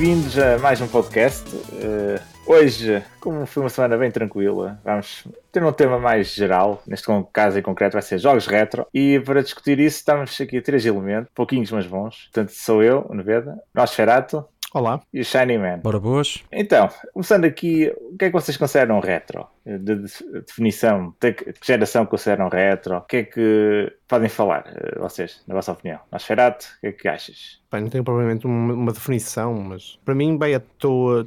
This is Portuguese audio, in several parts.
bem-vindos a mais um podcast. Uh, hoje, como foi uma semana bem tranquila, vamos ter um tema mais geral. Neste caso em concreto vai ser jogos retro. E para discutir isso, estamos aqui três elementos, pouquinhos mas bons. Portanto, sou eu, o Neveda, Nosferato, Olá. E o Shiny Man. Bora boas. Então, começando aqui, o que é que vocês consideram retro? De definição, de que geração consideram retro? O que é que podem falar, eh, vocês, na vossa opinião? Nosferatu, o que é que achas? Bem, não tenho provavelmente uma, uma, definição, mas para mim, bem, estou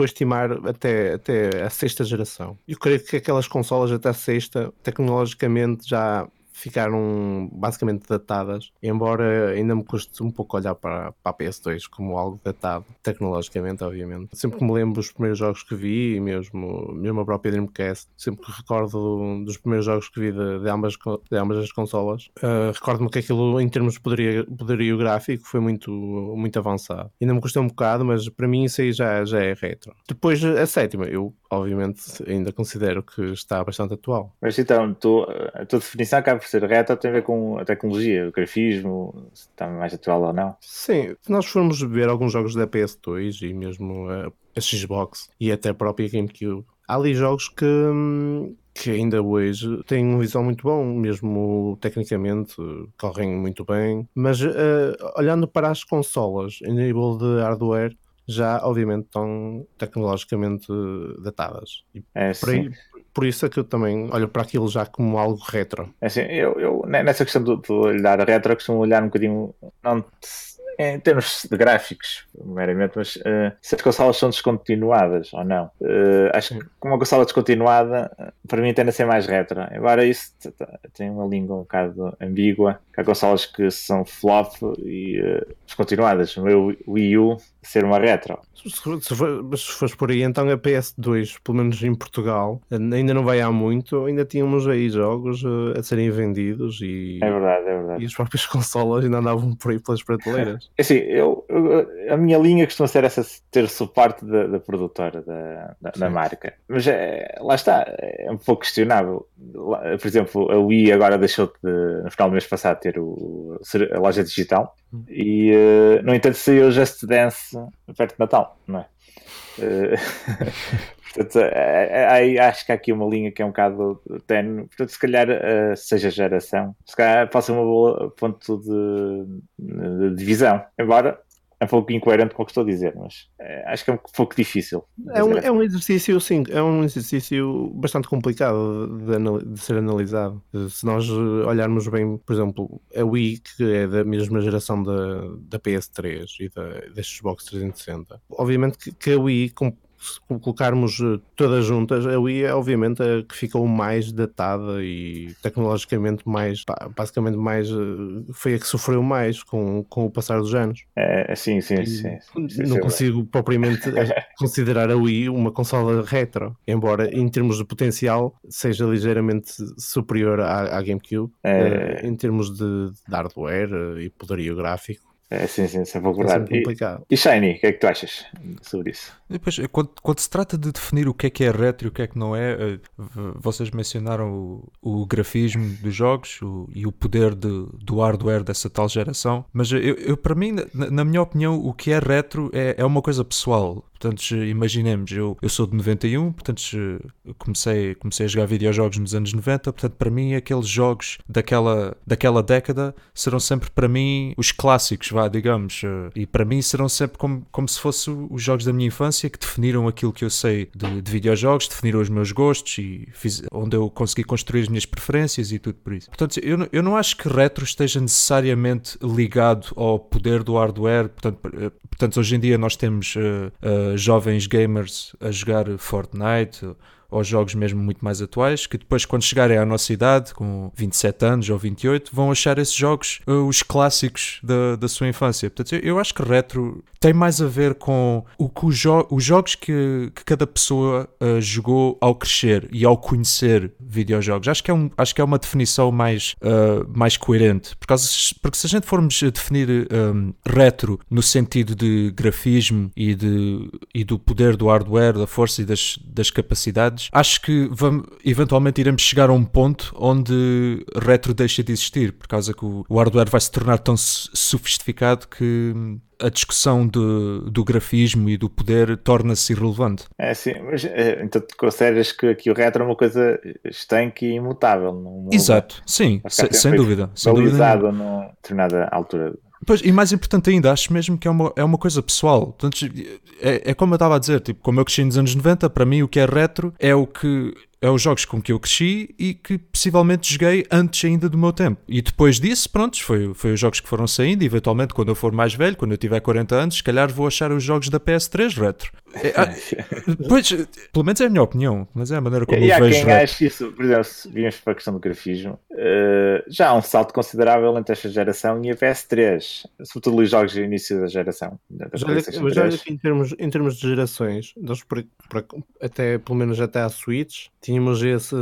a estimar até, até a sexta geração. Eu creio que aquelas consolas até a sexta, tecnologicamente, já ficaram basicamente datadas, embora ainda me custe um pouco olhar para, para a PS2 como algo datado, tecnologicamente, obviamente. Sempre que me lembro dos primeiros jogos que vi, mesmo, mesmo a própria Dreamcast, sempre que recordo dos primeiros jogos que vi de, de, ambas, de ambas as consolas, uh, recordo-me que aquilo, em termos de poderio, poderio gráfico, foi muito, muito avançado. Ainda me custou um bocado, mas para mim isso aí já, já é retro. Depois, a sétima, eu obviamente ainda considero que está bastante atual. Mas então, tu, a tua definição acaba ser retro, tem a ver com a tecnologia, o grafismo, se está mais atual ou não? Sim, se nós formos ver alguns jogos da PS2 e mesmo a, a Xbox e até a própria GameCube, há ali jogos que, que ainda hoje têm um visual muito bom, mesmo tecnicamente correm muito bem, mas uh, olhando para as consolas em nível de hardware, já obviamente estão tecnologicamente datadas. E é, por, aí, por, isso é que eu também olho para aquilo já como algo retro. É assim, eu, eu nessa questão de, de olhar retro, costumo olhar um bocadinho, não em termos de gráficos, meramente, mas uh, se as consolas são descontinuadas ou não. Uh, acho que uma consola descontinuada, para mim, tende a ser mais retro. Embora isso tenha uma língua um bocado ambígua, há consolas que são flop e uh, descontinuadas. O meu Wii U ser uma retro. Se, se, for, se fores por aí, então a PS2, pelo menos em Portugal, ainda não vai há muito, ainda tínhamos aí jogos a serem vendidos e, é verdade, é verdade. e as próprias consolas ainda andavam por aí pelas prateleiras. É assim, eu, eu, a minha linha costuma ser essa ter suporte da, da produtora, da, da, da, marca. Mas é, lá está, é um pouco questionável. Por exemplo, a Wii agora deixou de, no final do mês passado, ter o, a loja digital. Hum. E, uh, no entanto, saiu Just Dance perto de Natal, não é? Uh, Portanto, aí é, é, acho que há aqui uma linha que é um bocado tenue. Portanto, se calhar, uh, seja geração, se calhar pode ser um ponto de, de divisão. Embora é um pouco incoerente com o que estou a dizer, mas é, acho que é um pouco difícil. É um, é um, exercício, sim, é um exercício bastante complicado de, de, ser analisado. Se nós olharmos bem, por exemplo, a Wii, que é da mesma geração da, da PS3 e da, da Xbox 360, obviamente que, que a Wii se colocarmos eh, todas juntas, a Wii é obviamente a que ficou mais datada e tecnologicamente mais, basicamente mais, eh, foi a que sofreu mais com, com o passar dos anos. É, é sim, sim, sim, sim. Não consigo propriamente considerar a Wii uma consola retro, embora em termos de potencial seja ligeiramente superior à, à GameCube, é... em termos de, de hardware e poderio gráfico. É, sim, sim, sempre é verdade. É complicado. E, e Shiny, o que é que tu achas sobre isso? Depois, quando, quando, se trata de definir o que é que é retro e o que é que não é, eh, vocês mencionaram o, o grafismo dos jogos o, e o poder de, do hardware dessa tal geração, mas eu, eu para mim, na, na, minha opinião, o que é retro é, é uma coisa pessoal. Portanto, imaginemos, eu, eu sou de 91, portanto, comecei, comecei a jogar videojogos nos anos 90, portanto, para mim, aqueles jogos daquela, daquela década serão sempre, para mim, os clássicos, vá, digamos, e para mim serão sempre como, como se fossem os jogos da minha infância que definiram aquilo que eu sei de, de videojogos, definiram os meus gostos e fiz, onde eu consegui construir as minhas preferências e tudo por isso. Portanto, eu, eu não acho que retro esteja necessariamente ligado ao poder do hardware, portanto, portanto hoje em dia nós temos uh, uh, jovens gamers a jogar Fortnite ou jogos mesmo muito mais atuais, que depois, quando chegarem à nossa idade, com 27 anos ou 28, vão achar esses jogos uh, os clássicos da, da sua infância. Portanto, eu, acho que retro tem mais a ver com o que jo os jogos que, que cada pessoa uh, jogou ao crescer e ao conhecer videojogos. Acho que é, um, acho que é uma definição mais, uh, mais coerente. Por causa, porque se a gente formos definir um, retro no sentido de grafismo e, de, e do poder do hardware, da força e das, das capacidades acho que vamos, eventualmente iremos chegar a um ponto onde retro deixa de existir, por causa que o, o hardware vai se tornar tão sofisticado que a discussão de, do grafismo e do poder torna-se irrelevante. É sim, mas eh, então tu consideras que aqui o retro é uma coisa estanque e imutável. Não, Exato, sim, sem, sem dúvida. Sem dúvida numa determinada altura Pois, e mais importante ainda, acho mesmo que é uma, é uma coisa pessoal. Portanto, é, é como eu estava a dizer, tipo, como eu cresci nos anos 90, para mim o que é retro é o que é os jogos com que eu cresci e que possivelmente joguei antes ainda do meu tempo. E depois disso, pronto, foi, foi os jogos que foram saindo. E eventualmente, quando eu for mais velho, quando eu tiver 40 anos, se calhar vou achar os jogos da PS3 retro. É, ah, pois, pelo menos é a minha opinião, mas é a maneira como e, eu há vejo. quem acha isso, por exemplo, se vimos para a questão do grafismo, uh, já há um salto considerável entre esta geração e a PS3, sobretudo os jogos do início da geração. Da já, já em termos, em termos de gerações, nós por, por, até pelo menos até à Switch, tínhamos esse,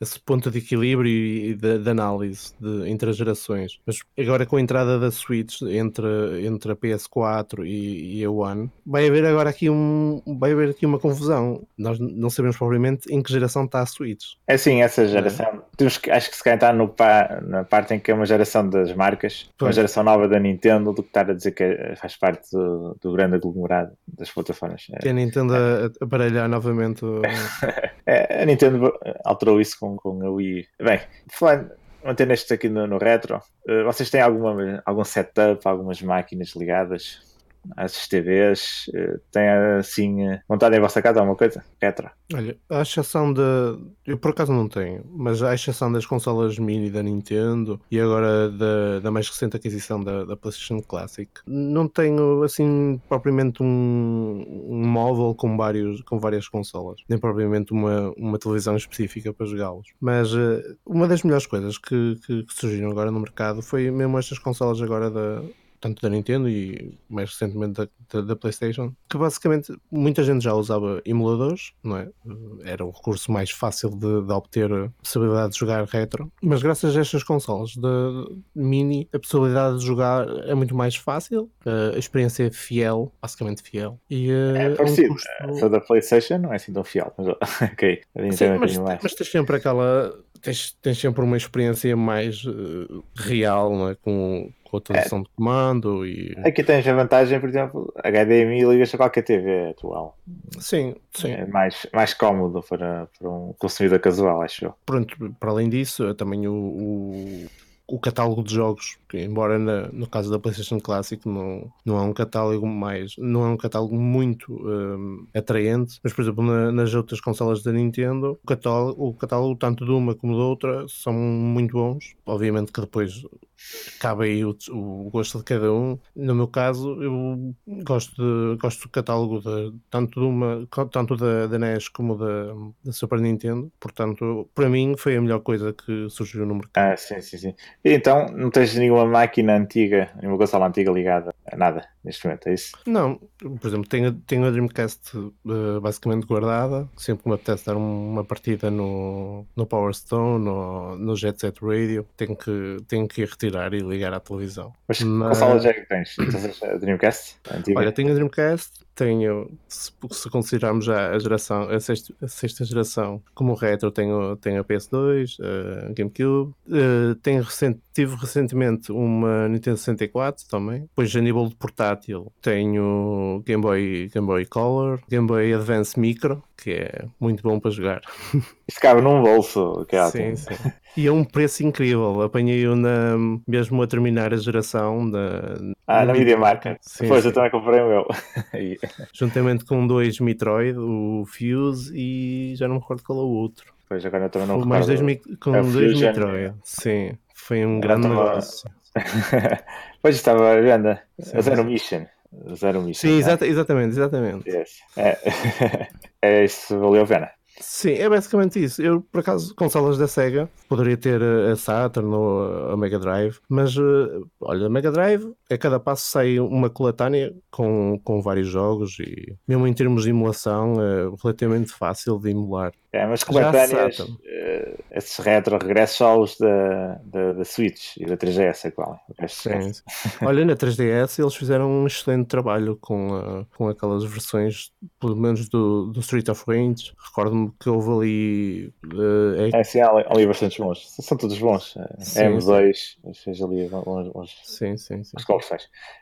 esse ponto de equilíbrio e de, de análise de, entre as gerações. Mas agora com a entrada da Switch entre, entre a PS4 e, e a One, vai haver agora aqui um vai haver aqui uma confusão. Nós não sabemos propriamente em que geração está a Switch. É sim, essa geração. É. Temos que, acho que se calhar está no, na parte em que é uma geração das marcas, pois. uma geração nova da Nintendo, do que estar a dizer que faz parte do, do grande aglomerado das plataformas. Que a Nintendo é. a aparelhar novamente. O... é, Nintendo alterou isso com, com a Wii. Bem, falando mantendo isto aqui no, no retro, uh, vocês têm alguma, algum setup, algumas máquinas ligadas? As TVs, eh, tem assim eh, montado em vossa casa alguma coisa? Retro? Olha, a exceção de. Eu por acaso não tenho, mas a exceção das consolas mini da Nintendo e agora da, da mais recente aquisição da, da PlayStation Classic, não tenho assim propriamente um, um móvel com, vários, com várias consolas, nem propriamente uma, uma televisão específica para jogá-los. Mas uh, uma das melhores coisas que, que, que surgiram agora no mercado foi mesmo estas consolas agora da tanto da Nintendo e mais recentemente da, da, da, PlayStation, que basicamente muita gente já usava emuladores, não é? Era o recurso mais fácil de, de obter a possibilidade de jogar retro, mas graças a estas consoles de mini, a possibilidade de jogar é muito mais fácil, a experiência é fiel, basicamente fiel. E, eh, é parecido, um custo... da PlayStation não é assim tão fiel, mas ok, Sim, é mas, mas tens sempre aquela tens, tens sempre uma experiência mais uh, real, não é? com, com a tradução é. de comando e... Aqui tens a vantagem, por exemplo, HDMI ligas a qualquer TV atual. Sim, sim. É mais, mais cómodo para, para um consumidor casual, acho eu. Pronto, para além disso, também o, o o catálogo de jogos, embora na, no caso da PlayStation Classic não, não é um catálogo mais, não é um catálogo muito um, atraente, mas por exemplo na, nas outras consolas da Nintendo, o catálogo, o catálogo tanto de uma como da outra são muito bons. Obviamente que depois cabe aí o, o gosto de cada um. No meu caso, eu gosto, de, gosto do catálogo de, tanto, de uma, tanto da, da NES como da, da Super Nintendo, portanto, para mim foi a melhor coisa que surgiu no mercado. Ah, sim, sim, sim. Então, não tens nenhuma máquina antiga, nenhuma consola antiga ligada a nada neste momento, é isso? Não, por exemplo, tenho, tenho a Dreamcast uh, basicamente guardada, sempre que me apetece dar uma partida no, no Power Stone, no, no Jet Set Radio, tenho que, tenho que ir retirar e ligar à televisão. Mas, Mas... consola já é que tens? Tens a Dreamcast? Antiga? Olha, tenho a Dreamcast, tenho, se, se considerarmos já a geração, a sexta, a sexta geração como retro, tenho, tenho a PS2, a GameCube, uh, tenho recent, tive recentemente uma Nintendo 64 também, depois a nível de portátil tenho Game Boy, Game Boy Color, Game Boy Advance Micro, que é muito bom para jogar. Isso cabe num bolso, que é Sim, sim. E é um preço incrível. Apanhei-o mesmo a terminar a geração da. Ah, na Media Market. Depois eu também comprei o meu. Juntamente com dois Metroid, o Fuse e já não me recordo qual é o outro. Pois agora eu também não mais dois, Com é dois Metroid. Sim, foi um grande tava... negócio. pois estava a venda. A Zero Mission. Zero Mission. Sim, é? exata, exatamente, exatamente. Yes. É, é isso, valeu a pena. Sim, é basicamente isso. Eu, por acaso, consolas da Sega, poderia ter a Saturn ou a Mega Drive, mas uh, olha, a Mega Drive, a cada passo sai uma coletânea com, com vários jogos e, mesmo em termos de emulação, é relativamente fácil de emular. É, mas coletâneas, uh, esses retro regressos só os da, da, da Switch e da 3DS, é qual? Sim, sim. Olha, na 3DS eles fizeram um excelente trabalho com, uh, com aquelas versões, pelo menos do, do Street of Rage. Recordo-me que houve ali. Uh, é... é, sim, há ali bastantes bons. São todos bons. Sim, M2, seja ali bons, bons, sim, sim, sim.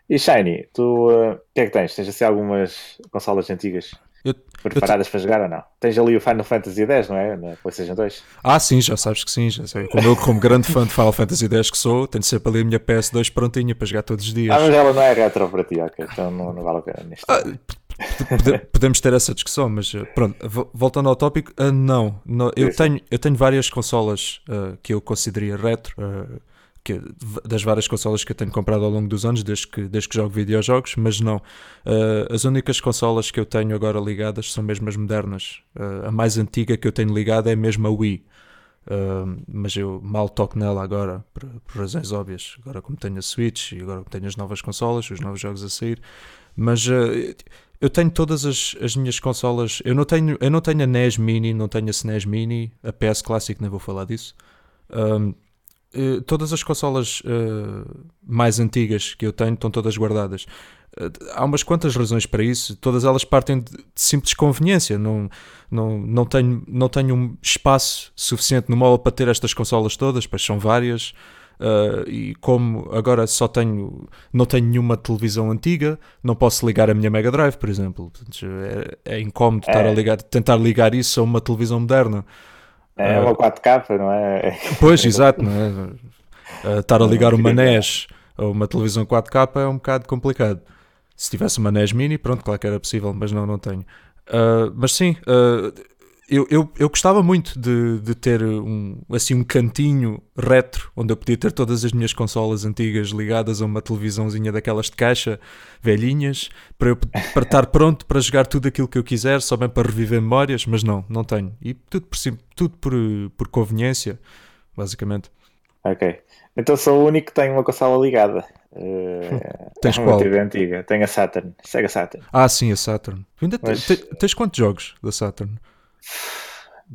E Shiny, tu uh, o que é que tens? Tens assim algumas consolas antigas? Eu, preparadas eu para jogar ou não? Tens ali o Final Fantasy X, não é? Na PlayStation 2? Ah, sim, já sabes que sim. Já sei. Como eu, como grande fã de Final Fantasy X que sou, tenho sempre ali a minha PS2 prontinha para jogar todos os dias. Ah, mas ela não é retro para ti, ok? Então não, não vale a pena nisto. Ah, podemos ter essa discussão, mas eh, pronto, voltando ao tópico, uh, não, não eu, tenho, eu tenho várias consolas uh, que eu consideraria retro. Uh, que, das várias consolas que eu tenho comprado ao longo dos anos, desde que, desde que jogo videojogos, mas não. Uh, as únicas consolas que eu tenho agora ligadas são mesmo as modernas. Uh, a mais antiga que eu tenho ligada é mesmo a Wii. Uh, mas eu mal toco nela agora, por, por, razões óbvias. Agora, como tenho a Switch e agora como tenho as novas consolas, os novos jogos a sair. Mas eu tenho todas as, as minhas consolas. Eu não, tenho, eu não tenho a NES Mini, não tenho a SNES Mini, a PS Classic, nem vou falar disso. Eh, todas as consolas uh, mais antigas que eu tenho estão todas guardadas. Uh, há umas quantas razões para isso, todas elas partem de, de, simples conveniência. Não, não, não, tenho, não tenho um espaço suficiente no móvel para ter estas consolas todas, pois são várias. e como agora só tenho, não tenho nenhuma televisão antiga, não posso ligar a minha Mega Drive, por exemplo. É, é incómodo é. Estar a ligar, tentar ligar isso a uma televisão moderna. É uma 4K, não é? Pois, exato, não é? estar a ligar uma NES a uma televisão 4K é um bocado complicado. Se tivesse uma NES Mini, pronto, claro que era possível, mas não, não tenho. Uh, mas sim, uh, eu, eu, eu gostava muito de, de ter um, assim, um cantinho retro onde eu podia ter todas as minhas consolas antigas ligadas a uma televisãozinha daquelas de caixa velhinhas para, eu, para estar pronto para jogar tudo aquilo que eu quiser, só bem para reviver memórias, mas não, não tenho. E tudo por, tudo por, por conveniência, basicamente. Ok. Então sou o único que tem uma consola ligada. Uh, tens qual? TV antiga. Tenho a Saturn. Sega Saturn. Ah, sim, a Saturn. Ainda Mas... tens quantos jogos da Saturn?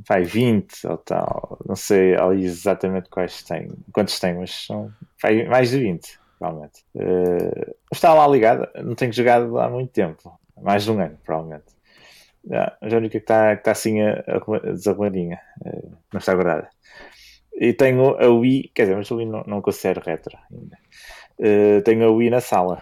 Vai 20 ou tal, não sei exatamente quais tem, quantos tem, mas são vai mais de 20, provavelmente. Uh, está lá ligada, não tenho jogado há muito tempo, mais de um ano, provavelmente. Yeah, a única que está, está assim a, a desarrumadinha, uh, não está guardada. E tenho a Wii, quer dizer, mas a Wii não, não considero retro ainda. Uh, tenho a Wii na sala,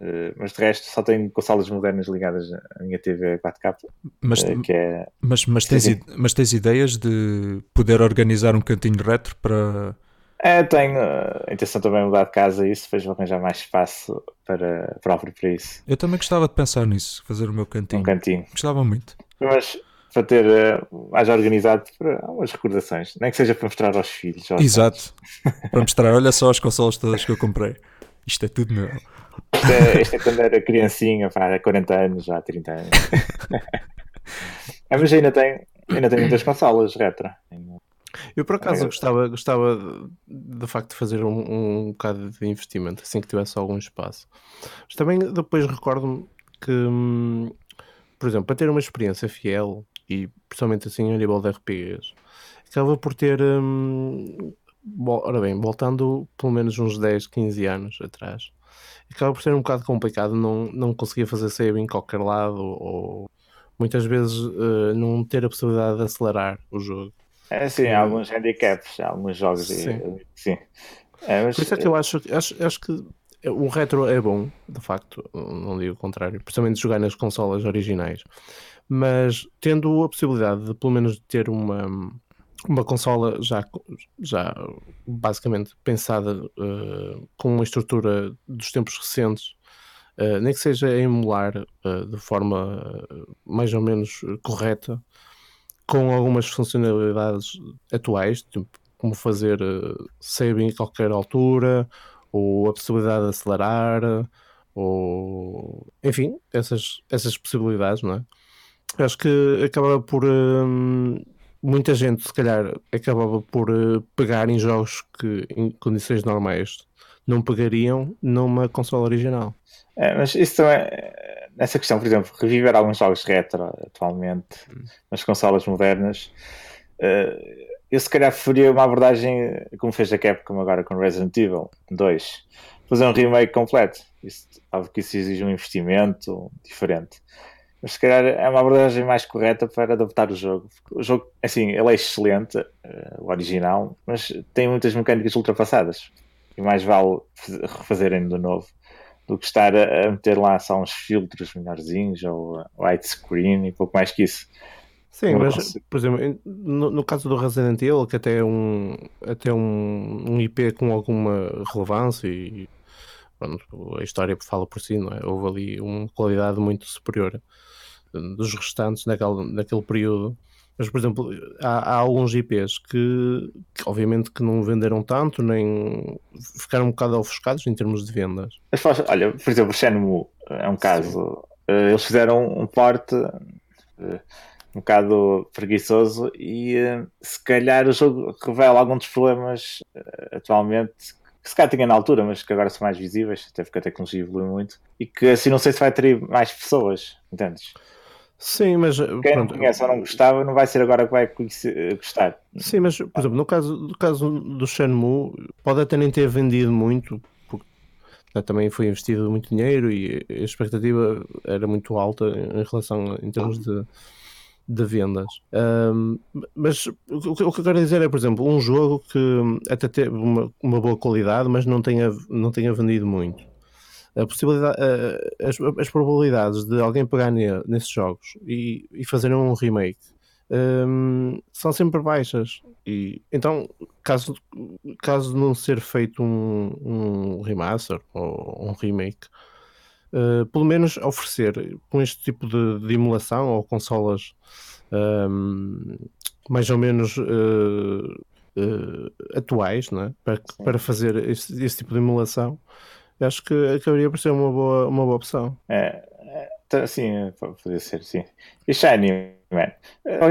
Uh, mas de resto só tenho consolas modernas ligadas à minha TV 4K. Mas, uh, que é... mas, mas, tens, mas tens ideias de poder organizar um cantinho retro para. É, tenho a intenção também de mudar de casa isso, depois vou arranjar mais espaço para, próprio para isso. Eu também gostava de pensar nisso, fazer o meu cantinho. Um cantinho. Gostava muito. Mas para ter uh, mais organizado para umas recordações, nem que seja para mostrar aos filhos. Aos Exato, para mostrar, olha só as consolas todas que eu comprei. Isto é tudo meu. Isto é, isto é quando era criancinha, pá, há 40 anos, já há 30 anos. é, mas ainda tem, ainda tem muitas consolas retro. Eu por acaso gostava, gostava de, facto de fazer um, um bocado de investimento assim que tivesse algum espaço. Mas também depois recordo-me que, hum, por exemplo, para ter uma experiência fiel e principalmente assim a nível de RPGs, acaba por ter. Hum, ora bem, voltando pelo menos uns 10, 15 anos atrás, acaba por ser um bocado complicado não, não conseguir fazer save em qualquer lado ou muitas vezes uh, não ter a possibilidade de acelerar o jogo. É sim, há alguns handicaps, há alguns jogos sim. E, sim. É, mas... Por isso é que eu acho, acho, acho que o retro é bom, de facto, não digo o contrário, principalmente jogar nas consolas originais, mas tendo a possibilidade de pelo menos ter uma uma consola já, já basicamente pensada uh, com uma estrutura dos tempos recentes, uh, nem que seja a emular uh, de forma mais ou menos correta, com algumas funcionalidades atuais, tipo, como fazer save em qualquer altura, ou a possibilidade de acelerar, ou enfim, essas, essas possibilidades, não é? Acho que acaba por muita gente, se calhar, acabava por uh, pegar em jogos que, em condições normais, não pegariam numa consola original. É, mas isso também, nessa questão, por exemplo, reviver alguns jogos retro atualmente hum. nas consolas modernas, uh, eu se calhar preferia uma abordagem como fez a Capcom agora com Resident Evil 2. Fazer um remake completo. Isso, óbvio que isso exige um investimento diferente. Mas se calhar é uma abordagem mais correta para adaptar o jogo. O jogo, assim, ele é excelente, uh, o original, mas tem muitas mecânicas ultrapassadas. E mais vale refazerem do novo do que estar a, meter lá só uns filtros melhorzinhos ou widescreen e pouco mais que isso. Sim, mas, consigo. por exemplo, no, no, caso do Resident Evil, que até é um, até um, um IP com alguma relevância e pronto, a história fala por si, não é? Houve ali uma qualidade muito superior dos restantes naquele, naquele período. Mas, por exemplo, há, há alguns IPs que, que, obviamente que não venderam tanto, nem ficaram um bocado ofuscados em termos de vendas. Olha, por exemplo, o Shenmue é um caso. Sim. Eh, eles fizeram um porte eh, um bocado preguiçoso e eh, se calhar o jogo revela alguns dos problemas atualmente que se calhar tinha na altura, mas que agora são mais visíveis, até porque a tecnologia evoluiu muito, e que assim não sei se vai atrair mais pessoas, entendes? Sim, mas. Eh, Quem pronto, não conhece ou não gostava, não vai ser agora que vai conhecer, gostar. Sim, mas, por exemplo, no caso, no caso do Shenmue, pode até nem ter vendido muito, porque né, também foi investido muito dinheiro e a expectativa era muito alta em relação em termos de, de vendas. Um, mas o que, o que eu quero dizer é, por exemplo, um jogo que até teve uma, uma boa qualidade, mas não tenha, não tenha vendido muito a possibilidade, as, as, probabilidades de alguém pegar ne, nesses jogos e, e fazer um remake um, são sempre baixas. E, então, caso, caso não ser feito um, um remaster ou um remake, uh, pelo menos oferecer com este tipo de, de emulação ou consolas um, mais ou menos uh, uh, atuais é? para, para fazer esse, esse tipo de emulação acho que acabaria por ser uma boa, uma boa opção. É, é sim, pode ser, sim. E Shiny, man.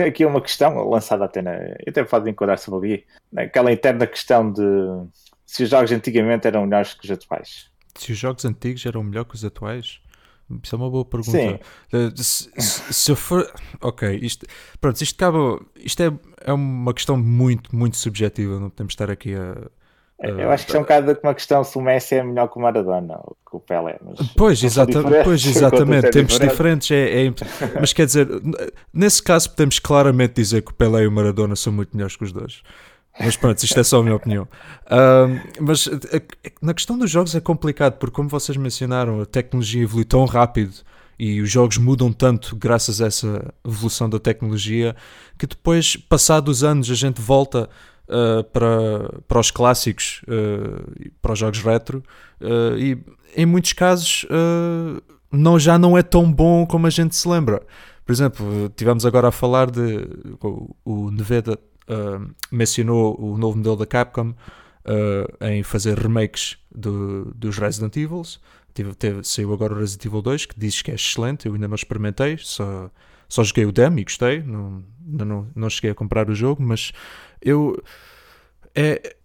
Aqui uma questão lançada até na. Eu até pode enquadrar sobre ali. Aquela interna questão de se os jogos antigamente eram melhores que os atuais. Se os jogos antigos eram melhores que os atuais? Isso é uma boa pergunta. Sim. Eh, se, se, eu for. Ok, isto. Pronto, isto cabe. Isto é, é uma questão muito, muito subjetiva. Não podemos estar aqui a, eu acho que é um bocado uma questão se o Messi é melhor que o Maradona ou que o Pelé. pois, exata, pois, exatamente, tempos diferentes. É, é, mas quer dizer, nesse caso podemos claramente dizer que o Pelé e o Maradona são muito melhores que os dois. Mas pronto, isto é só a minha opinião. Mas na questão dos jogos é complicado, porque como vocês mencionaram, a tecnologia evolui tão rápido e os jogos mudam tanto graças a essa evolução da tecnologia que depois, passados anos, a gente volta uh, para, para os clássicos, uh, para os jogos retro, uh, e em muitos casos não, já não é tão bom como a gente se lembra. Por exemplo, tivemos agora a falar de. O, Neveda mencionou o novo modelo da Capcom em fazer remakes do, dos Resident Evil. Teve, teve, saiu agora o Resident Evil 2, que diz que é excelente. Eu ainda não experimentei, só, só joguei o demo e gostei. Não, não, não cheguei a comprar o jogo, mas eu. É,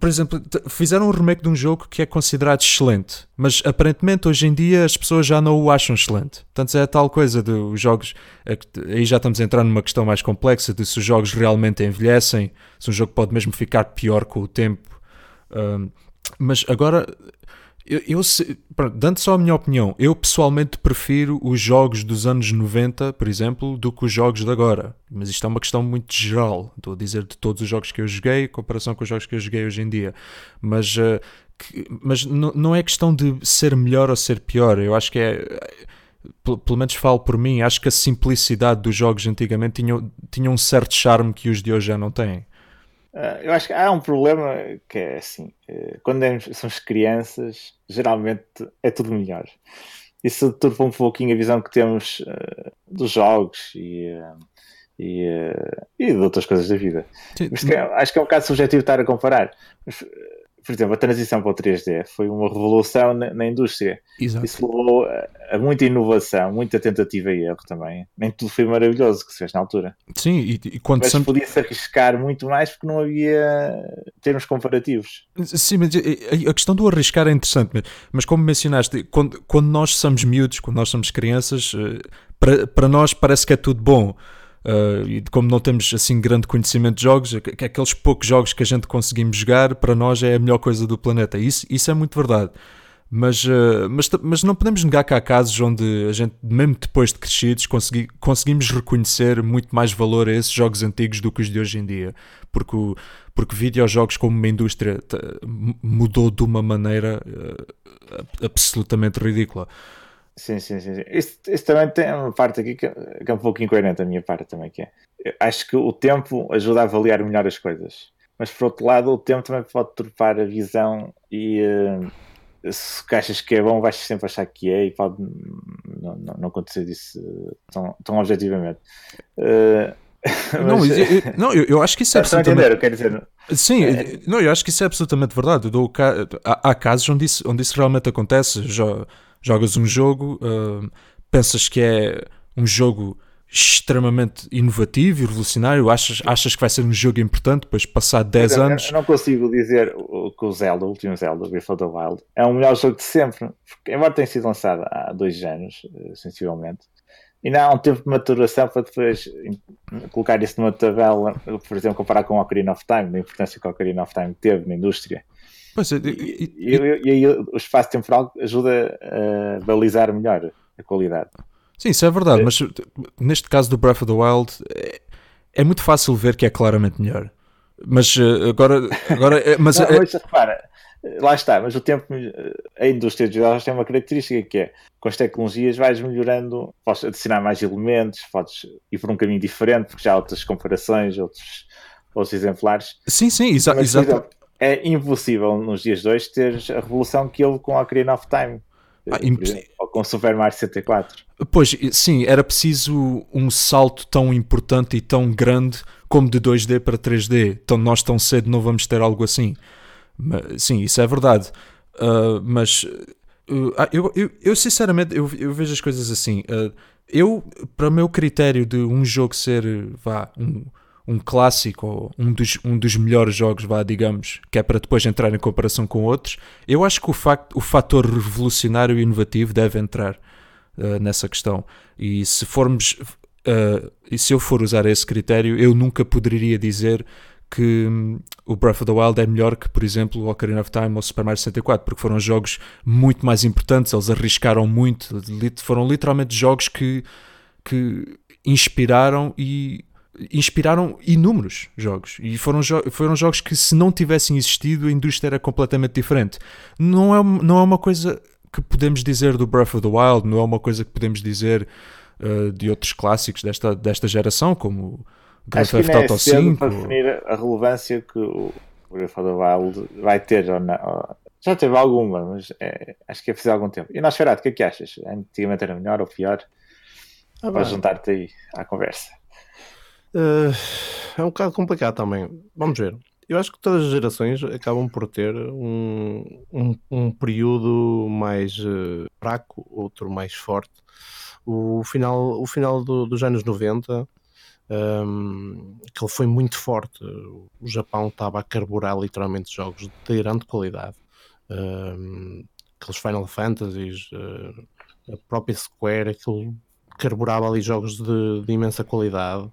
por exemplo, fizeram um remake de um jogo que é considerado excelente, mas aparentemente hoje em dia as pessoas já não o acham excelente. Portanto, é a tal coisa dos jogos. É aí já estamos a entrar numa questão mais complexa de se os jogos realmente envelhecem, se um jogo pode mesmo ficar pior com o tempo. Um, mas agora eu, eu pronto, dando só a minha opinião, eu pessoalmente prefiro os jogos dos anos 90, por exemplo, do que os jogos de agora. Mas isto é uma questão muito geral. Estou a dizer de todos os jogos que eu joguei, em comparação com os jogos que eu joguei hoje em dia. Mas, uh, que, mas não é questão de ser melhor ou ser pior. Eu acho que é. Pelo menos falo por mim, acho que a simplicidade dos jogos antigamente tinha, tinha um certo charme que os de hoje já não têm. Uh, eu acho que há um problema que é assim: uh, quando somos crianças, geralmente é tudo melhor. Isso turva um pouquinho a visão que temos uh, dos jogos e, e, e, de outras coisas da vida. Sim, que, é, acho que é um bocado subjetivo estar a comparar. Mas, por exemplo, a transição para o 3D foi uma revolução na, na indústria. Exato. Isso levou a, a, muita inovação, muita tentativa e erro também. Nem tudo foi maravilhoso que se fez na altura. Sim, e, e quando mas sempre... podia-se arriscar muito mais porque não havia termos comparativos. Sim, mas a questão do arriscar é interessante, mas como mencionaste, quando, quando nós somos miúdos, quando nós somos crianças, eh, para, para nós parece que é tudo bom. Uh, e como não temos assim grande conhecimento de jogos, que aqueles poucos jogos que a gente conseguimos jogar, para nós é a melhor coisa do planeta. Isso, isso é muito verdade. Mas, uh, mas, mas não podemos negar que há casos onde a gente, mesmo depois de crescidos, consegui, conseguimos reconhecer muito mais valor a esses jogos antigos do que os de hoje em dia. Porque, porque videojogos como uma indústria mudou de uma maneira uh, absolutamente ridícula. Sim, sim, sim. Isso, isso, também tem uma parte aqui que, que, é um pouco incoerente a minha parte também, que é. Acho que o tempo ajuda a avaliar melhor as coisas. Mas por outro lado, o tempo também pode turpar a visão e uh, se achas que é bom, vais sempre achar que é e pode não, não, não acontecer isso tão, tão objetivamente. Uh, não, mas, eu, não eu, eu, acho que isso é absolutamente... entender, dizer... Sim, é... não, eu acho que isso é absolutamente verdade. Dou, há, há, casos onde isso, onde isso realmente acontece. Já jogas um jogo, uh, pensas que é um jogo extremamente inovativo e revolucionário, achas, achas que vai ser um jogo importante, depois passar 10 eu, anos. Eu não consigo dizer que o Zelda, o último Zelda, Breath of the Wild, é o melhor jogo de sempre, porque, embora tenha sido lançado há dois anos, eh, sensivelmente, ainda há um tempo de maturação para depois colocar isso numa tabela, por exemplo, comparar com o Ocarina of Time, da importância que o Ocarina of Time teve na indústria Pois é, e, e, aí o espaço temporal ajuda a balizar melhor a qualidade. Sim, isso é verdade, é. mas neste caso do Breath of the Wild é, é, muito fácil ver que é claramente melhor. Mas uh, agora. agora é, mas, Não, mas repara, lá está, mas o tempo, a indústria de jogos tem uma característica que é com as tecnologias vais melhorando, podes adicionar mais elementos, podes ir por um caminho diferente, porque já há outras comparações, outros, outros exemplares. Sim, sim, exa mas, exato é impossível nos dias de hoje ter a revolução que houve com a Ocarina of Time. Ah, ou com Super Mario 64. Pois, sim, era preciso um salto tão importante e tão grande como de 2D para 3D. Então nós tão cedo não vamos ter algo assim. Mas, sim, isso é verdade. Uh, mas uh, eu, eu, eu, sinceramente eu, eu, vejo as coisas assim. Uh, eu, para o meu critério de um jogo ser vá, um, um clássico ou um dos, um dos melhores jogos, vá, digamos, que é para depois entrar em comparação com outros, eu acho que o, facto, o fator revolucionário e inovativo deve entrar uh, nessa questão. E se formos, uh, e se eu for usar esse critério, eu nunca poderia dizer que um, o Breath of the Wild é melhor que, por exemplo, o Ocarina of Time ou Super Mario 64, porque foram jogos muito mais importantes, eles arriscaram muito, foram literalmente jogos que, que inspiraram e inspiraram inúmeros jogos e foram, jo foram jogos que se não tivessem existido a indústria era completamente diferente não é, não é uma coisa que podemos dizer do Breath of the Wild não é uma coisa que podemos dizer uh, de outros clássicos desta, desta geração como Grand Theft Auto é 5 para definir a relevância que o Breath of the Wild vai ter ou não. já teve alguma mas é, acho que é preciso algum tempo e nós Ferato, o que é que achas? antigamente era melhor ou pior? Ah, para juntar-te aí à conversa Uh, é um bocado complicado também. Vamos ver. Eu acho que todas as gerações acabam por ter um, um, um período mais uh, fraco, outro mais forte. O final, o final do, dos anos 90, um, que ele foi muito forte. O Japão estava a carburar literalmente jogos de grande qualidade. Um, aqueles Final Fantasies, uh, a própria Square, aquilo carburava ali jogos de, de imensa qualidade.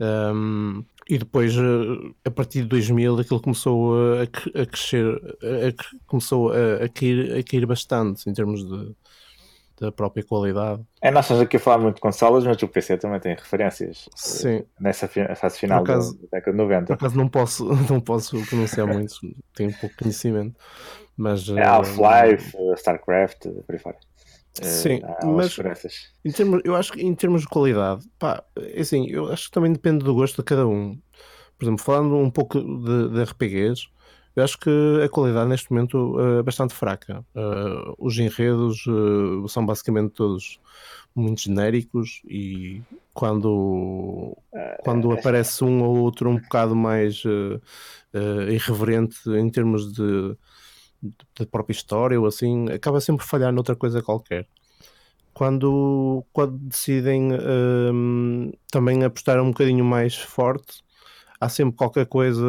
Um, e depois, eh, a partir de 2000, aquilo começou a, a crescer, a, começou a, a, cair, a cair bastante em termos de, da própria qualidade. É, nós estamos aqui a falar muito de consolas, mas o PC também tem referências eh, Sim. nessa fase final da década de 90. Por acaso não posso, não posso pronunciar muito, tenho pouco conhecimento. Mas, é Half-Life, uh, StarCraft, por aí fora. Sim, mas em termos, eu acho que em termos de qualidade, pá, é assim, eu acho que também depende do gosto de cada um. Por exemplo, falando um pouco de, de RPGs, eu acho que a qualidade neste momento é bastante fraca. Uh, os enredos são basicamente todos muito genéricos e quando, quando aparece um ou outro um bocado mais irreverente em termos de da própria história ou assim, acaba sempre a falhar noutra coisa qualquer. Quando, quando decidem um, também apostar um bocadinho mais forte, há sempre qualquer coisa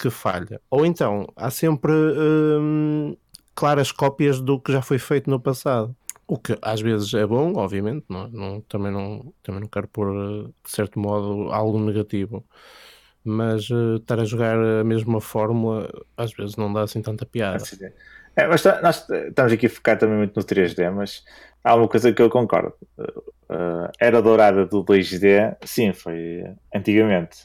que falha. Ou então, há sempre um, claras cópias do que já foi feito no passado. O que às vezes é bom, obviamente, não, não, também, não, também não quero pôr, eh, de certo modo, algo negativo. Mas uh, estar a jogar a mesma fórmula às vezes não dá assim tanta piada. É, mas tá, nós estamos aqui a focar também muito no 3D, mas há uma coisa que eu concordo. Uh, era dourada do 2D, sim, foi antigamente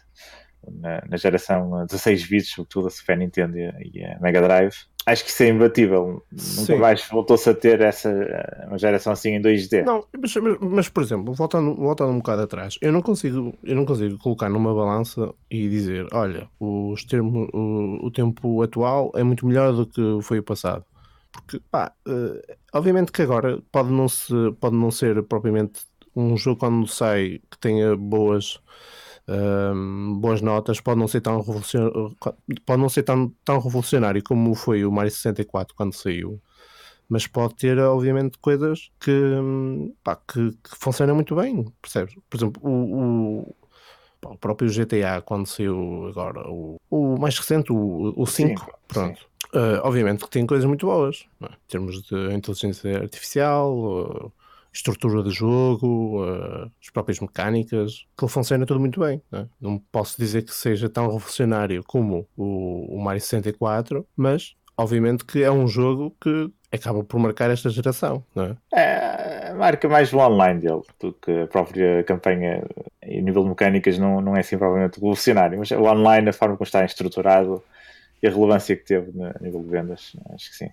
na, na geração 16 bits, sobretudo a Super Nintendo e a Mega Drive. Acho que isso é imbatível. Nunca mais voltou-se a ter essa uma geração assim em 2D. Não, mas, mas, por exemplo, voltando, voltando um bocado atrás, eu não consigo, eu não consigo colocar numa balança e dizer, olha, os termos, o, o tempo atual é muito melhor do que foi o passado. Porque, pá, uh, obviamente que agora pode não, se, pode não ser propriamente um jogo quando sai que tenha boas um, boas notas, pode não ser tão revolucionário, pode não ser tão, tão revolucionário como foi o Mario 64 quando saiu, mas pode ter, obviamente, coisas que, pá, que, que funcionam muito bem, percebes? Por exemplo, o, o, o, próprio GTA, quando saiu agora, o, o mais recente, o, o 5, sim, pronto. Sim. Uh, obviamente que tem coisas muito boas, é? em termos de inteligência artificial, uh, estrutura do jogo, uh, as próprias mecânicas, que funciona tudo muito bem. Não, é? não, posso dizer que seja tão revolucionário como o, o Mario 64, mas obviamente que é um jogo que acaba por marcar esta geração, é? é marca mais o online dele do que a própria campanha em nível de mecânicas não, não é assim provavelmente revolucionário, mas o online, a forma como está estruturado e a relevância que teve no nível de vendas, acho que sim.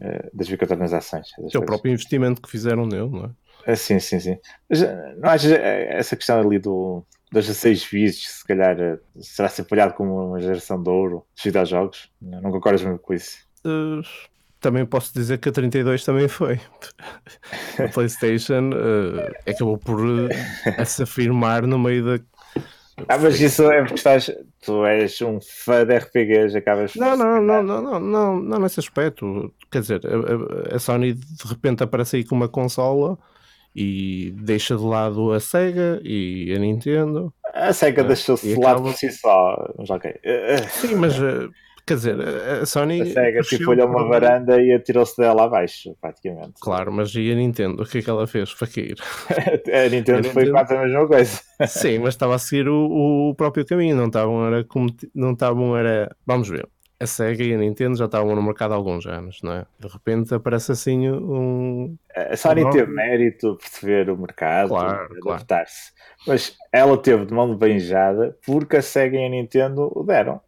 Eh, das microtransações. É o próprio investimento que fizeram nele, não é? é sim, sim, sim. Mas eh, não achas eh, essa questão ali do, das 16 bits, se calhar será ser apoiado como uma geração de ouro dos videojogos? Não, não concordas mesmo com isso? Uh, também posso dizer que a 32 também foi. a PlayStation uh, acabou por uh, se afirmar no meio da ah, mas isso é porque estás, tu és um fã de RPGs, acabas. Não, não, não, não, não, não, não nesse aspecto. Quer dizer, a, a, Sony de repente aparece aí com uma consola e deixa de lado a Sega e a Nintendo. A Sega deixou-se de lado por si só, mas ok. Sim, mas eh, Quer dizer, a Sony. A SEGA tipo, olhou uma varanda e atirou-se dela abaixo, praticamente. Claro, mas e a Nintendo? O que é que ela fez? Foi cair. a Nintendo a foi Nintendo... quase a mesma coisa. Sim, mas estava a seguir o, o próprio caminho, não estavam era como. Não estavam era. Vamos ver. A SEGA e a Nintendo já estavam no mercado há alguns anos, não é? De repente aparece assim um. A Sony um... teve mérito perceber o mercado, claro, adaptar-se. Claro. Mas ela teve de mão beijada porque a SEGA e a Nintendo o deram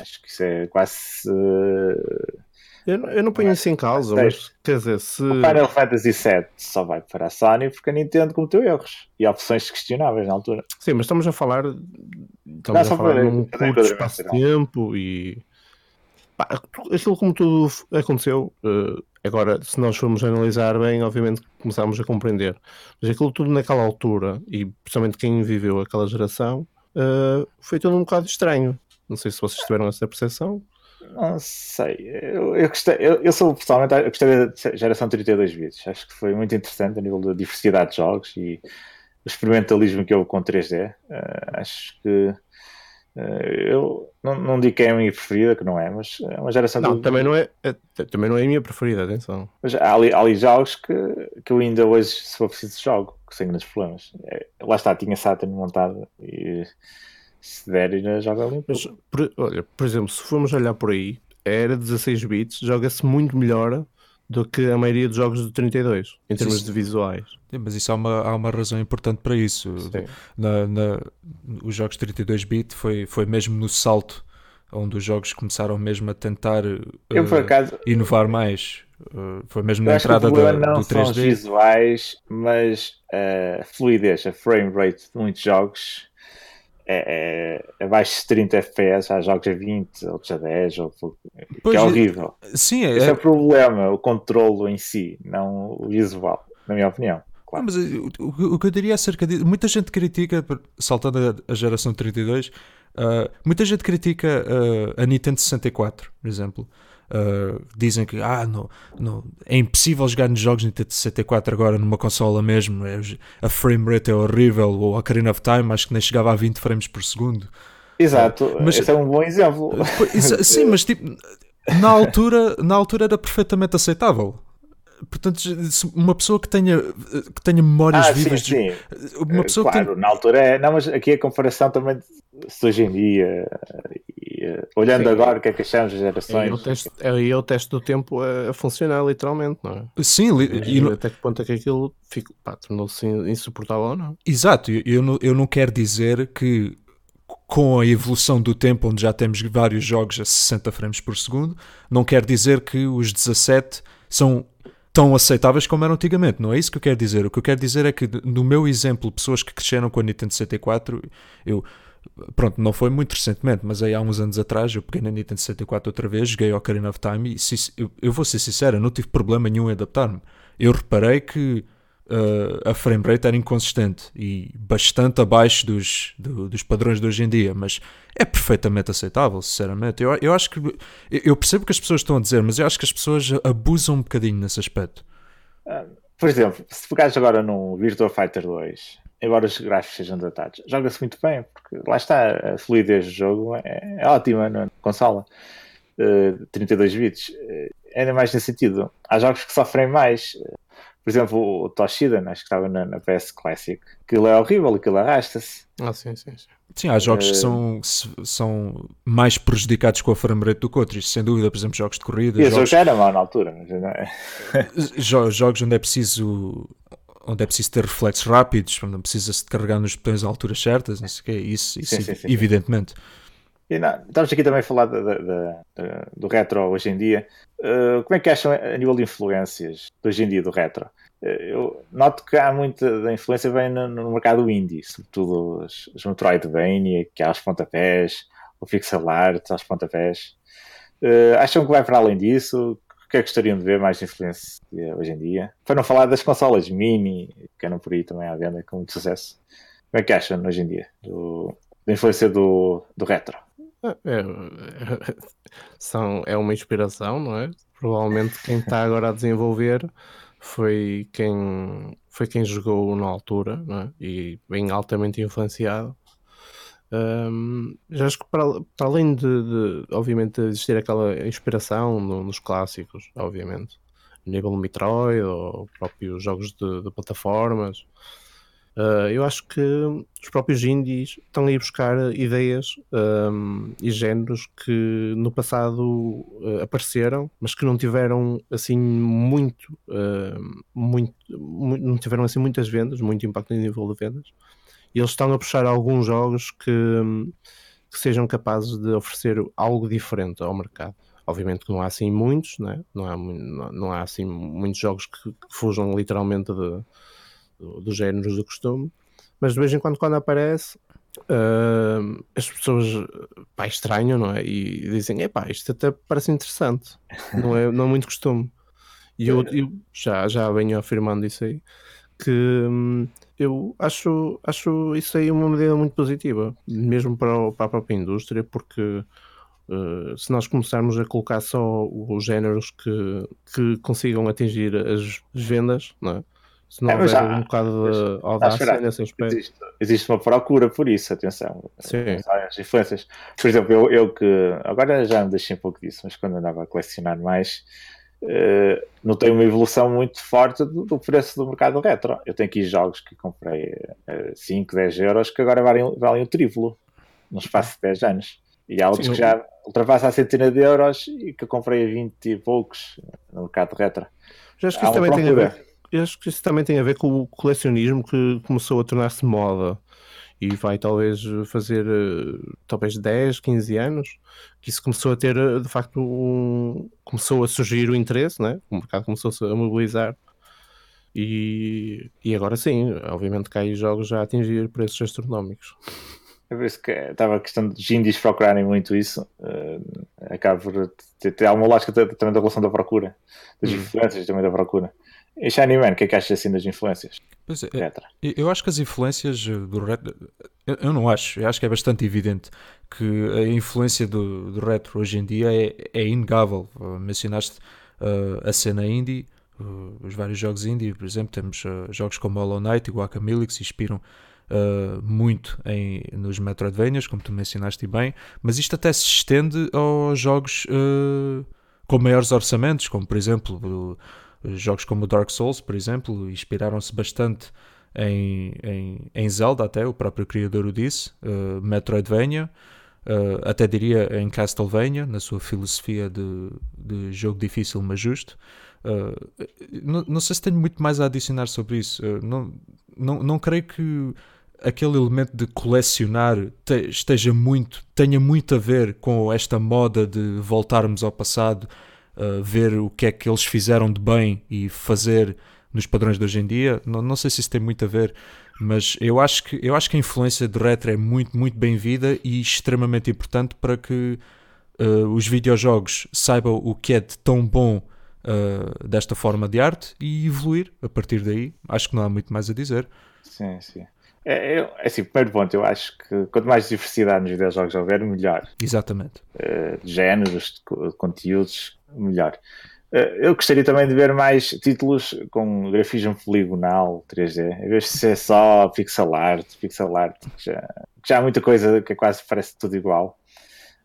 Acho que isso é quase. Uh... Eu, eu, não ponho isso em causa, mas quer dizer, se. O Final Fantasy VII só vai para a Sony porque a Nintendo cometeu erros e opções questionáveis na altura. Sim, mas estamos a falar. Estamos não, a falar num curto espaço de tempo e. Pá, aquilo como tudo aconteceu, uh, agora, se nós formos analisar bem, obviamente começámos a compreender. Mas aquilo tudo naquela altura, e principalmente quem viveu aquela geração, uh, foi tudo um bocado estranho. Não sei se vocês tiveram essa percepção. Não sei. Eu, eu, gostei, eu, eu sou pessoalmente, eu gostei da geração 32 bits. Acho que foi muito interessante a nível da diversidade de jogos e o experimentalismo que houve com 3D. Uh, eh, acho que uh, eu não, não digo que é a minha preferida, que não é, mas é uma geração. Não, também não é, é, também não é a minha preferida, atenção. Mas há ali, há ali jogos que, que eu ainda hoje, se for preciso, jogo, sem grandes problemas. É, lá está, tinha Saturn montado e se der, ainda joga ali. Mas, por, olha, por exemplo, se formos olhar por aí, a era 16 bits joga-se muito melhor do que a maioria dos jogos do 32, em termos isso, de visuais. mas isso há uma, há uma razão importante para isso. Na, na, os jogos 32 bit foi, foi mesmo no salto onde os jogos começaram mesmo a tentar Eu, uh, acaso, inovar mais. Uh, foi mesmo na entrada da, não do 3D. São os visuais, mas a fluidez, a frame rate de muitos jogos é, é abaixo de 30 FPS, há jogos a 20, outros a 10, ou, que é horrível. Sim, é, Esse é o problema, o controlo em si, não o visual, na minha opinião. Claro. Mas o, o, o, que eu diria acerca disso, muita gente critica, saltando a, a geração 32, uh, muita gente critica uh, a Nintendo 64, por exemplo. Uh, dizem que ah, não, não, é impossível jogar nos jogos Nintendo 64 agora numa consola mesmo, é, a frame rate é horrível, ou a Ocarina of Time acho que nem chegava a 20 frames por segundo. Exato, uh, mas, esse é um bom exemplo. Sim, mas tipo, na altura, na altura era perfeitamente aceitável. Portanto, uma pessoa que tenha, que tenha memórias ah, vivas. Sim, sim. Uma pessoa claro, que na altura é. Não, mas aqui a comparação também se hoje em dia. E, olhando sim, agora o que é que achamos das gerações. É o teste, é o teste do tempo a, funcionar literalmente, não é? Sim, e, e até que ponto é que aquilo tornou-se insuportável ou não? Exato, eu, eu, não, eu não quero dizer que com a evolução do tempo, onde já temos vários jogos a 60 frames por segundo, não quer dizer que os 17 são tão aceitáveis como eram antigamente. Não é isso que eu quero dizer. O que eu quero dizer é que, no meu exemplo, pessoas que cresceram com a Nintendo 64, eu. Pronto, não foi muito recentemente, mas aí há uns anos atrás eu peguei na Nintendo 64 outra vez, joguei Ocarina of Time e se, eu, eu vou ser sincero, não tive problema nenhum em adaptar-me. Eu reparei que uh, a frame rate era inconsistente e bastante abaixo dos, do, dos padrões de hoje em dia, mas é perfeitamente aceitável, sinceramente. Eu, eu acho que eu percebo o que as pessoas estão a dizer, mas eu acho que as pessoas abusam um bocadinho nesse aspecto. Ah, por exemplo, se pegares agora no Virtua Fighter 2, embora os gráficos sejam datados, joga-se muito bem, porque lá está, a fluidez do jogo é, é ótima na consola. Uh, 32 bits. Uh, ainda mais nesse sentido. Há jogos que sofrem mais por exemplo, o Toshida, né, acho que estava na, na, PS Classic, aquilo é horrível, aquilo arrasta-se. Ah, sim, sim, sim. Sim, há jogos que são, são mais prejudicados com a frame rate do que outros, sem dúvida, por exemplo, jogos de corrida. E jogos... era mal na altura, mas não é. jogos onde é preciso onde é preciso ter reflexos rápidos, onde precisa-se de carregar nos botões a alturas certas, não sei o quê, isso, isso sim, sim, sim, evidentemente. Não, estamos aqui também a falar de, de, de, do retro hoje em dia. Uh, como é que acham a nível de influências de hoje em dia do retro? Uh, eu noto que há muita da influência vem no, no mercado indie, sobretudo os, os Metroidvania, que há os pontapés, o pixel art aos pontapés. Uh, acham que vai para além disso? O que é que gostariam de ver mais influência hoje em dia? Para não falar das consolas mini, que andam por aí também à venda com muito sucesso. Como é que acham hoje em dia do, da influência do, do retro? É, é, são, é uma inspiração, não é? Provavelmente quem está agora a desenvolver foi quem, foi quem jogou na altura não é? e bem altamente influenciado. Um, já acho que para, para além de, de, obviamente, existir aquela inspiração no, nos clássicos, obviamente, nível Metroid ou próprios jogos de, de plataformas, Uh, eu acho que os próprios indies estão a ir buscar ideias um, e géneros que no passado uh, apareceram, mas que não tiveram assim muito, uh, muito, muito, não tiveram assim muitas vendas, muito impacto em nível de vendas. E eles estão a puxar alguns jogos que, que sejam capazes de oferecer algo diferente ao mercado. Obviamente que não há assim muitos, né? não, há, não, não há assim muitos jogos que, que fujam literalmente de dos géneros do costume, mas de vez em quando, quando aparece, uh, as pessoas pá, estranham, não é? E dizem: epá, isto até parece interessante, não é, não é muito costume. E eu, eu, já, já venho afirmando isso aí, que hum, eu acho, acho isso aí uma medida muito positiva, mesmo para, o, para a própria indústria, porque. Uh, se nós começarmos a colocar só os géneros que, que consigam atingir as vendas, não é? Se não é, houver um bocado de audácia nesse aspecto. Existe, existe, uma procura por isso, atenção. Sim. As influências. Por exemplo, eu, eu, que agora já me deixei um pouco disso, mas quando andava a colecionar mais, uh, notei uma evolução muito forte do, do, preço do mercado retro. Eu tenho aqui jogos que comprei uh, 5, 10 euros que agora valem, valem o triplo no espaço de 10 anos. E há outros Sim, que já ultrapassam a centena de euros e que eu comprei a 20 e poucos no mercado retro. Já acho que isso também procura. tem a ver eu acho que isso também tem a ver com o colecionismo que começou a tornar-se moda e vai talvez fazer talvez 10, 15 anos que isso começou a ter de facto um, começou a surgir o interesse, né? o mercado começou-se a mobilizar e, e agora sim, obviamente que há jogos já a atingir preços astronómicos. É por isso que estava a questão de indies procurarem muito isso, uh, acaba por ter, ter alguma lógica também da relação da procura, das hum. influências também da procura. E Shiny Man, o que é que achas assim das influências? Pois é, eu acho que as influências do retro, eu não acho, eu acho que é bastante evidente que a influência do, do retro hoje em dia é, é inegável. Uh, mencionaste uh, a cena indie, uh, os vários jogos indie, por exemplo, temos uh, jogos como Hollow Knight e Guacamelee que se inspiram Uh, muito em, nos Metroidvanias, como tu mencionaste bem, mas isto até se estende aos jogos uh, com maiores orçamentos, como por exemplo Jogos como Dark Souls, por exemplo, inspiraram-se bastante em, em, em, Zelda, até o próprio criador o disse, uh, Metroidvania, uh, até diria em Castlevania, na sua filosofia de, de jogo difícil mas justo. Uh, não, não, sei se tenho muito mais a adicionar sobre isso. não, não, não creio que aquele elemento de colecionar te, esteja muito, tenha muito a ver com esta moda de voltarmos ao passado, uh, ver o que é que eles fizeram de bem e fazer nos padrões de hoje em dia. Não, não sei se isso tem muito a ver, mas eu acho que, eu acho que a influência do retro é muito, muito bem-vinda e extremamente importante para que uh, os videojogos saibam o que é de tão bom uh, desta forma de arte e evoluir a partir daí. Acho que não há muito mais a dizer. Sim, sim. É, é, assim, primeiro ponto, eu acho que quanto mais diversidade nos videojogos houver, melhor. Exatamente. Uh, de géneros, de conteúdos, melhor. Uh, eu gostaria também de ver mais títulos com grafismo poligonal 3D, em vez de ser só pixel art, pixel art, que já, que já há muita coisa que quase parece tudo igual.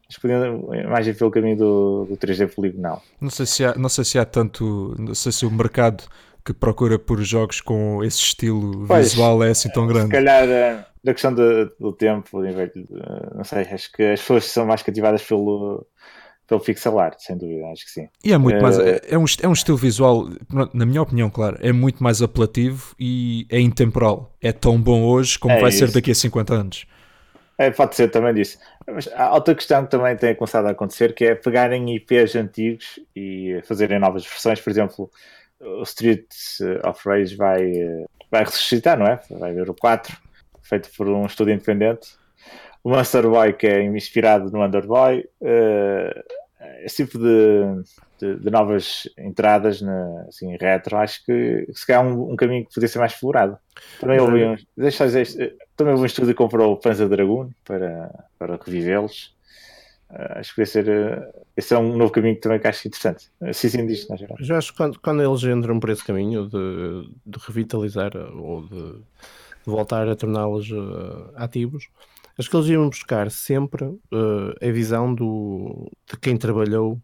Mas podiam mais ir pelo caminho do, do 3D poligonal. Não sei se há, não sei se há tanto, não sei se o mercado que procura por jogos com esse estilo pois, visual é assim tão grande. Se calhar eh, da questão de, do tempo, não sei, acho que as pessoas são mais cativadas pelo, pelo pixel art, sem dúvida, acho que sim. E é muito mais, eh, é, é, um, é um estilo visual, na minha opinião, claro, é muito mais apelativo e é intemporal. É tão bom hoje como é vai isso. ser daqui a 50 anos. É, pode ser também disso. Mas há outra questão que também tem começado a acontecer, que é pegarem IPs antigos e fazerem novas versões, por exemplo, o Street of Rage vai, vai ressuscitar, não é? Vai haver o 4, feito por um estúdio independente. O Monster Boy, que é inspirado no Underboy. Uh, esse tipo de, de, de, novas entradas na, assim, retro, acho que se calhar um, um caminho que podia ser mais explorado. Também houve um, deixa, deixa, também houve um estúdio que comprou o Panzer Dragoon para, para revivê-los. Uh, acho que vai ser. Uh, esse é um novo caminho que também que acho interessante. Assim sim diz, na geral. Já acho que quando, quando eles entram por esse caminho de, de revitalizar ou de, de voltar a torná-los uh, ativos, acho que eles iam buscar sempre a visão do, de quem trabalhou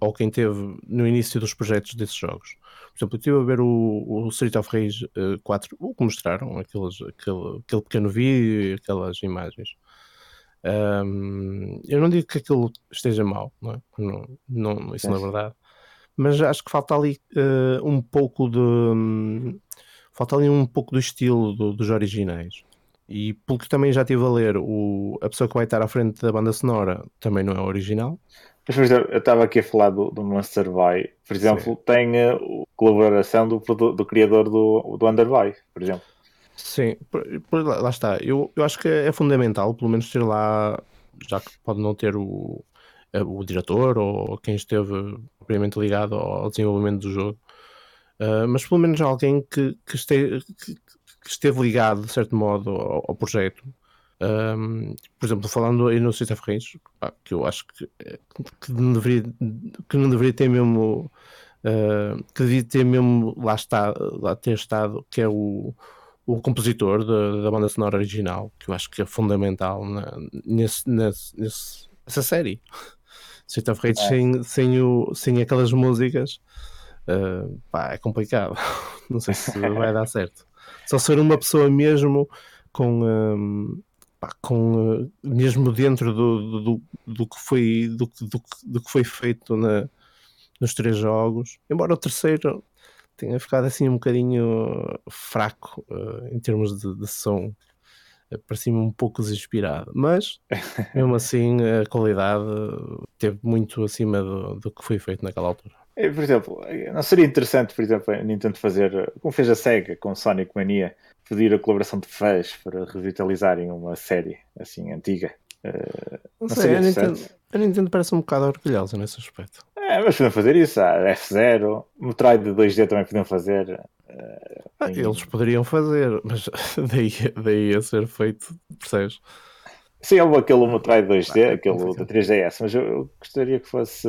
ou quem teve no início dos projetos desses jogos. Por exemplo, eu estive a ver o, o Street of Rage 4, o que mostraram, aqueles, aquele, aquele pequeno vídeo e aquelas imagens. Um, eu não digo que aquilo esteja mal, não é? não, não, isso é. não é verdade, mas acho que falta ali uh, um pouco de um, falta ali um pouco do estilo do, dos originais. E pelo que também já estive a ler, o, a pessoa que vai estar à frente da banda sonora também não é original. Mas, por exemplo, eu estava aqui a falar do, do Monster Boy, por exemplo, Sim. tem a uh, colaboração do, do, do criador do, do Underboy, por exemplo. Sim, lá está. Eu, eu acho que é fundamental, pelo menos, ter lá, já que pode não ter o, o diretor ou quem esteve propriamente ligado ao desenvolvimento do jogo, uh, mas pelo menos alguém que, que, este, que, que esteve ligado, de certo modo, ao, ao projeto. Um, por exemplo, falando aí no of Rage, que eu acho que, que, não deveria, que não deveria ter mesmo. Uh, que devia ter mesmo lá, está, lá ter estado, que é o, o compositor da, da, banda sonora original, que eu acho que é fundamental na, nesse, nesse, nesse, nessa série. Of Rage é. sem, sem, o, sem aquelas músicas uh, pá, é complicado. Não sei se vai dar certo. Só ser uma pessoa mesmo com. Um, pá, com uh, mesmo dentro do, do, do, que foi do, do, do que foi feito na, nos três jogos embora o terceiro tenha ficado assim um bocadinho fraco uh, em termos de, de som. Uh, Parecia-me um pouco desinspirado, mas mesmo assim a qualidade teve muito acima do, do que foi feito naquela altura. É, por exemplo, não seria interessante, por exemplo, a Nintendo fazer, como fez a SEGA com Sonic Mania, pedir a colaboração de fãs para revitalizarem uma série assim antiga? Uh, não, não sei, a Nintendo, a Nintendo, parece um bocado orgulhosa nesse aspecto. É, mas podiam fazer isso. A F0, Metroid 2D também podiam fazer. Uh, ah, eles poderiam fazer, mas daí, daí a ser feito, percebes? Sim, houve aquele Metroid 2D, ah, aquele da 3DS, mas eu gostaria que fosse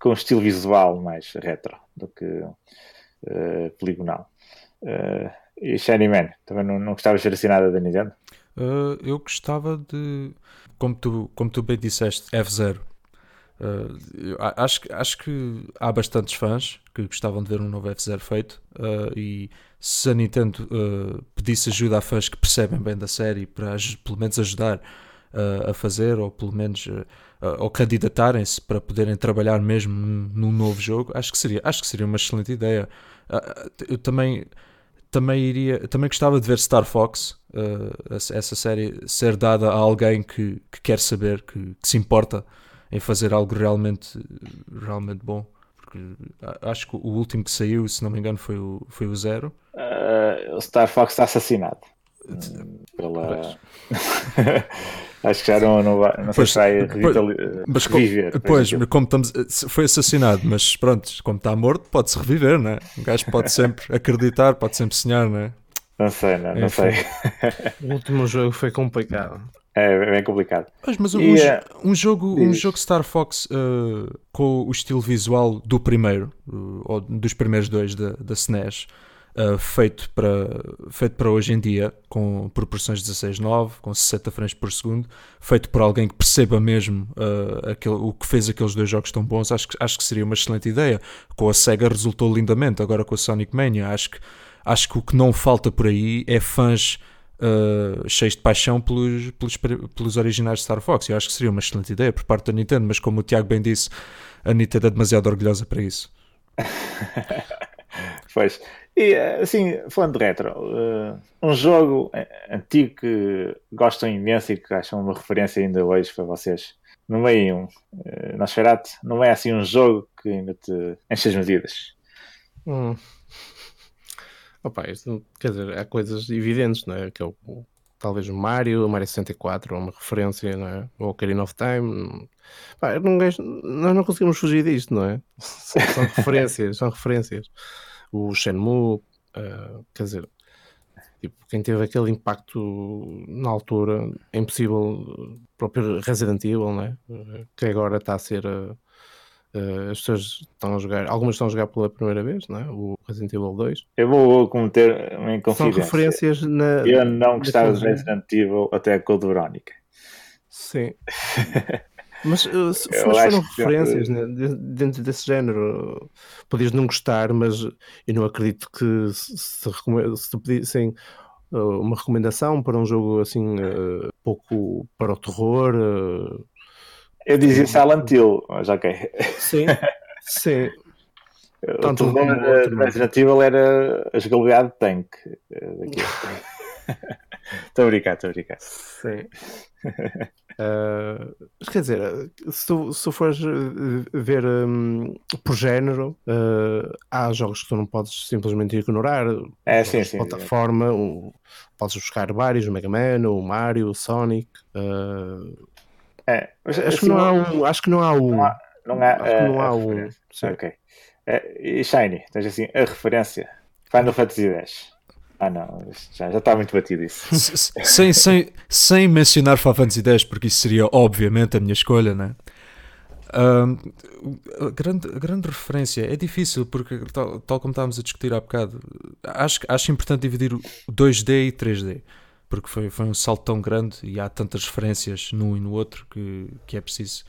com um estilo visual mais retro do que uh, poligonal. Uh, e Shiny Man, também não, não gostavas de ser assinada da Nintendo? Uh, eu gostava de, como tu, como tu bem disseste, F0 Uh, acho, acho que há bastantes fãs que gostavam de ver um novo F0 feito uh, e se a Nintendo uh, pedisse ajuda a fãs que percebem bem da série para pelo menos ajudar a fazer ou pelo menos ou candidatarem-se para poderem trabalhar mesmo num, novo jogo, acho que seria, acho que seria uma excelente ideia. eu também também iria também gostava de ver Star Fox essa série ser dada a alguém que, que quer saber que, que se importa em fazer algo realmente, realmente bom. Porque acho que o último que saiu, se não me engano, foi o, foi o Zero. Uh, o Star Fox está assassinado. Pela... acho que já não, não, vai, não pois, sei se vai mas, reviver. Pois, como estamos, foi assassinado, mas pronto, como está morto, pode-se reviver, né? O gajo pode sempre acreditar, pode sempre sonhar, né? Não sei, não, não sei. O último jogo foi complicado. É bem complicado. Mas, mas um, uh, um, jogo, um jogo Star Fox uh, com o estilo visual do primeiro, uh, ou dos primeiros dois da, da SNES, feito, para, feito para hoje em dia, com proporções 16:9, com 60 frames por segundo, feito por alguém que perceba mesmo aquele, o que fez aqueles dois jogos tão bons, acho que, acho que seria uma excelente ideia. Com a SEGA resultou lindamente, agora com a Sonic Mania, acho que, acho que o que não falta por aí é fãs uh, cheios de paixão pelos, pelos, pelos originais de Star Fox. Eu acho que seria uma excelente ideia por parte da Nintendo, mas como o Tiago bem disse, a Nintendo é demasiado orgulhosa para isso. pois. E assim, falando de retro, uh, um jogo antigo que gostam imenso e que acham uma referência ainda hoje para vocês. No meio um, uh, Nosferatu, não é assim um jogo que ainda te enche as medidas. Hum. Opa, isto, quer dizer, há coisas evidentes, não é? Que é o, talvez o Mario, o Mario 64, uma referência, não é? O Ocarina of Time. Pá, não, nós não conseguimos fugir disto, não é? São, são referências, são referências. O Shenmue, uh, quer dizer, tipo, quem teve aquele impacto na altura é impossível, o próprio Resident Evil, não é? Que agora está a ser. Uh, Uh, as pessoas estão a jogar, algumas estão a jogar pela primeira vez, não é? o Resident Evil 2. Eu vou cometer uma inconfidência. São referências na. Eu não gostava de Resident Evil até a Code Verónica. Sim. Mas uh, se foram referências né, dentro desse género, podias não gostar, mas eu não acredito que se, se, se pedissem uh, uma recomendação para um jogo assim uh, pouco para o terror eu dizia Silent Hill, mas ok. Sim, sim. O terror Resident Evil era a jogabilidade de tank. Estou a brincar, estou a brincar. Sim. Uh, quer dizer, se tu, se tu fores ver um, por género, uh, há jogos que tu não podes simplesmente ignorar. É, sim, sim. Plataforma, um, podes buscar vários: o Mega Man, o Mario, o Sonic. Uh, é, mas, acho, assim, que não há um, acho que não há um. Não há, não há, acho que não há um. Ok. É, e Shiny, tens assim a referência Final Fantasy X. Ah não, já, já está muito batido isso. sem, sem, sem mencionar Final Fantasy X, porque isso seria obviamente a minha escolha, né? Um, grande, grande referência é difícil porque, tal, tal como estávamos a discutir há bocado, acho, acho importante dividir o 2D e 3D porque foi, foi um salto tão grande e há tantas referências num e no outro que, que é preciso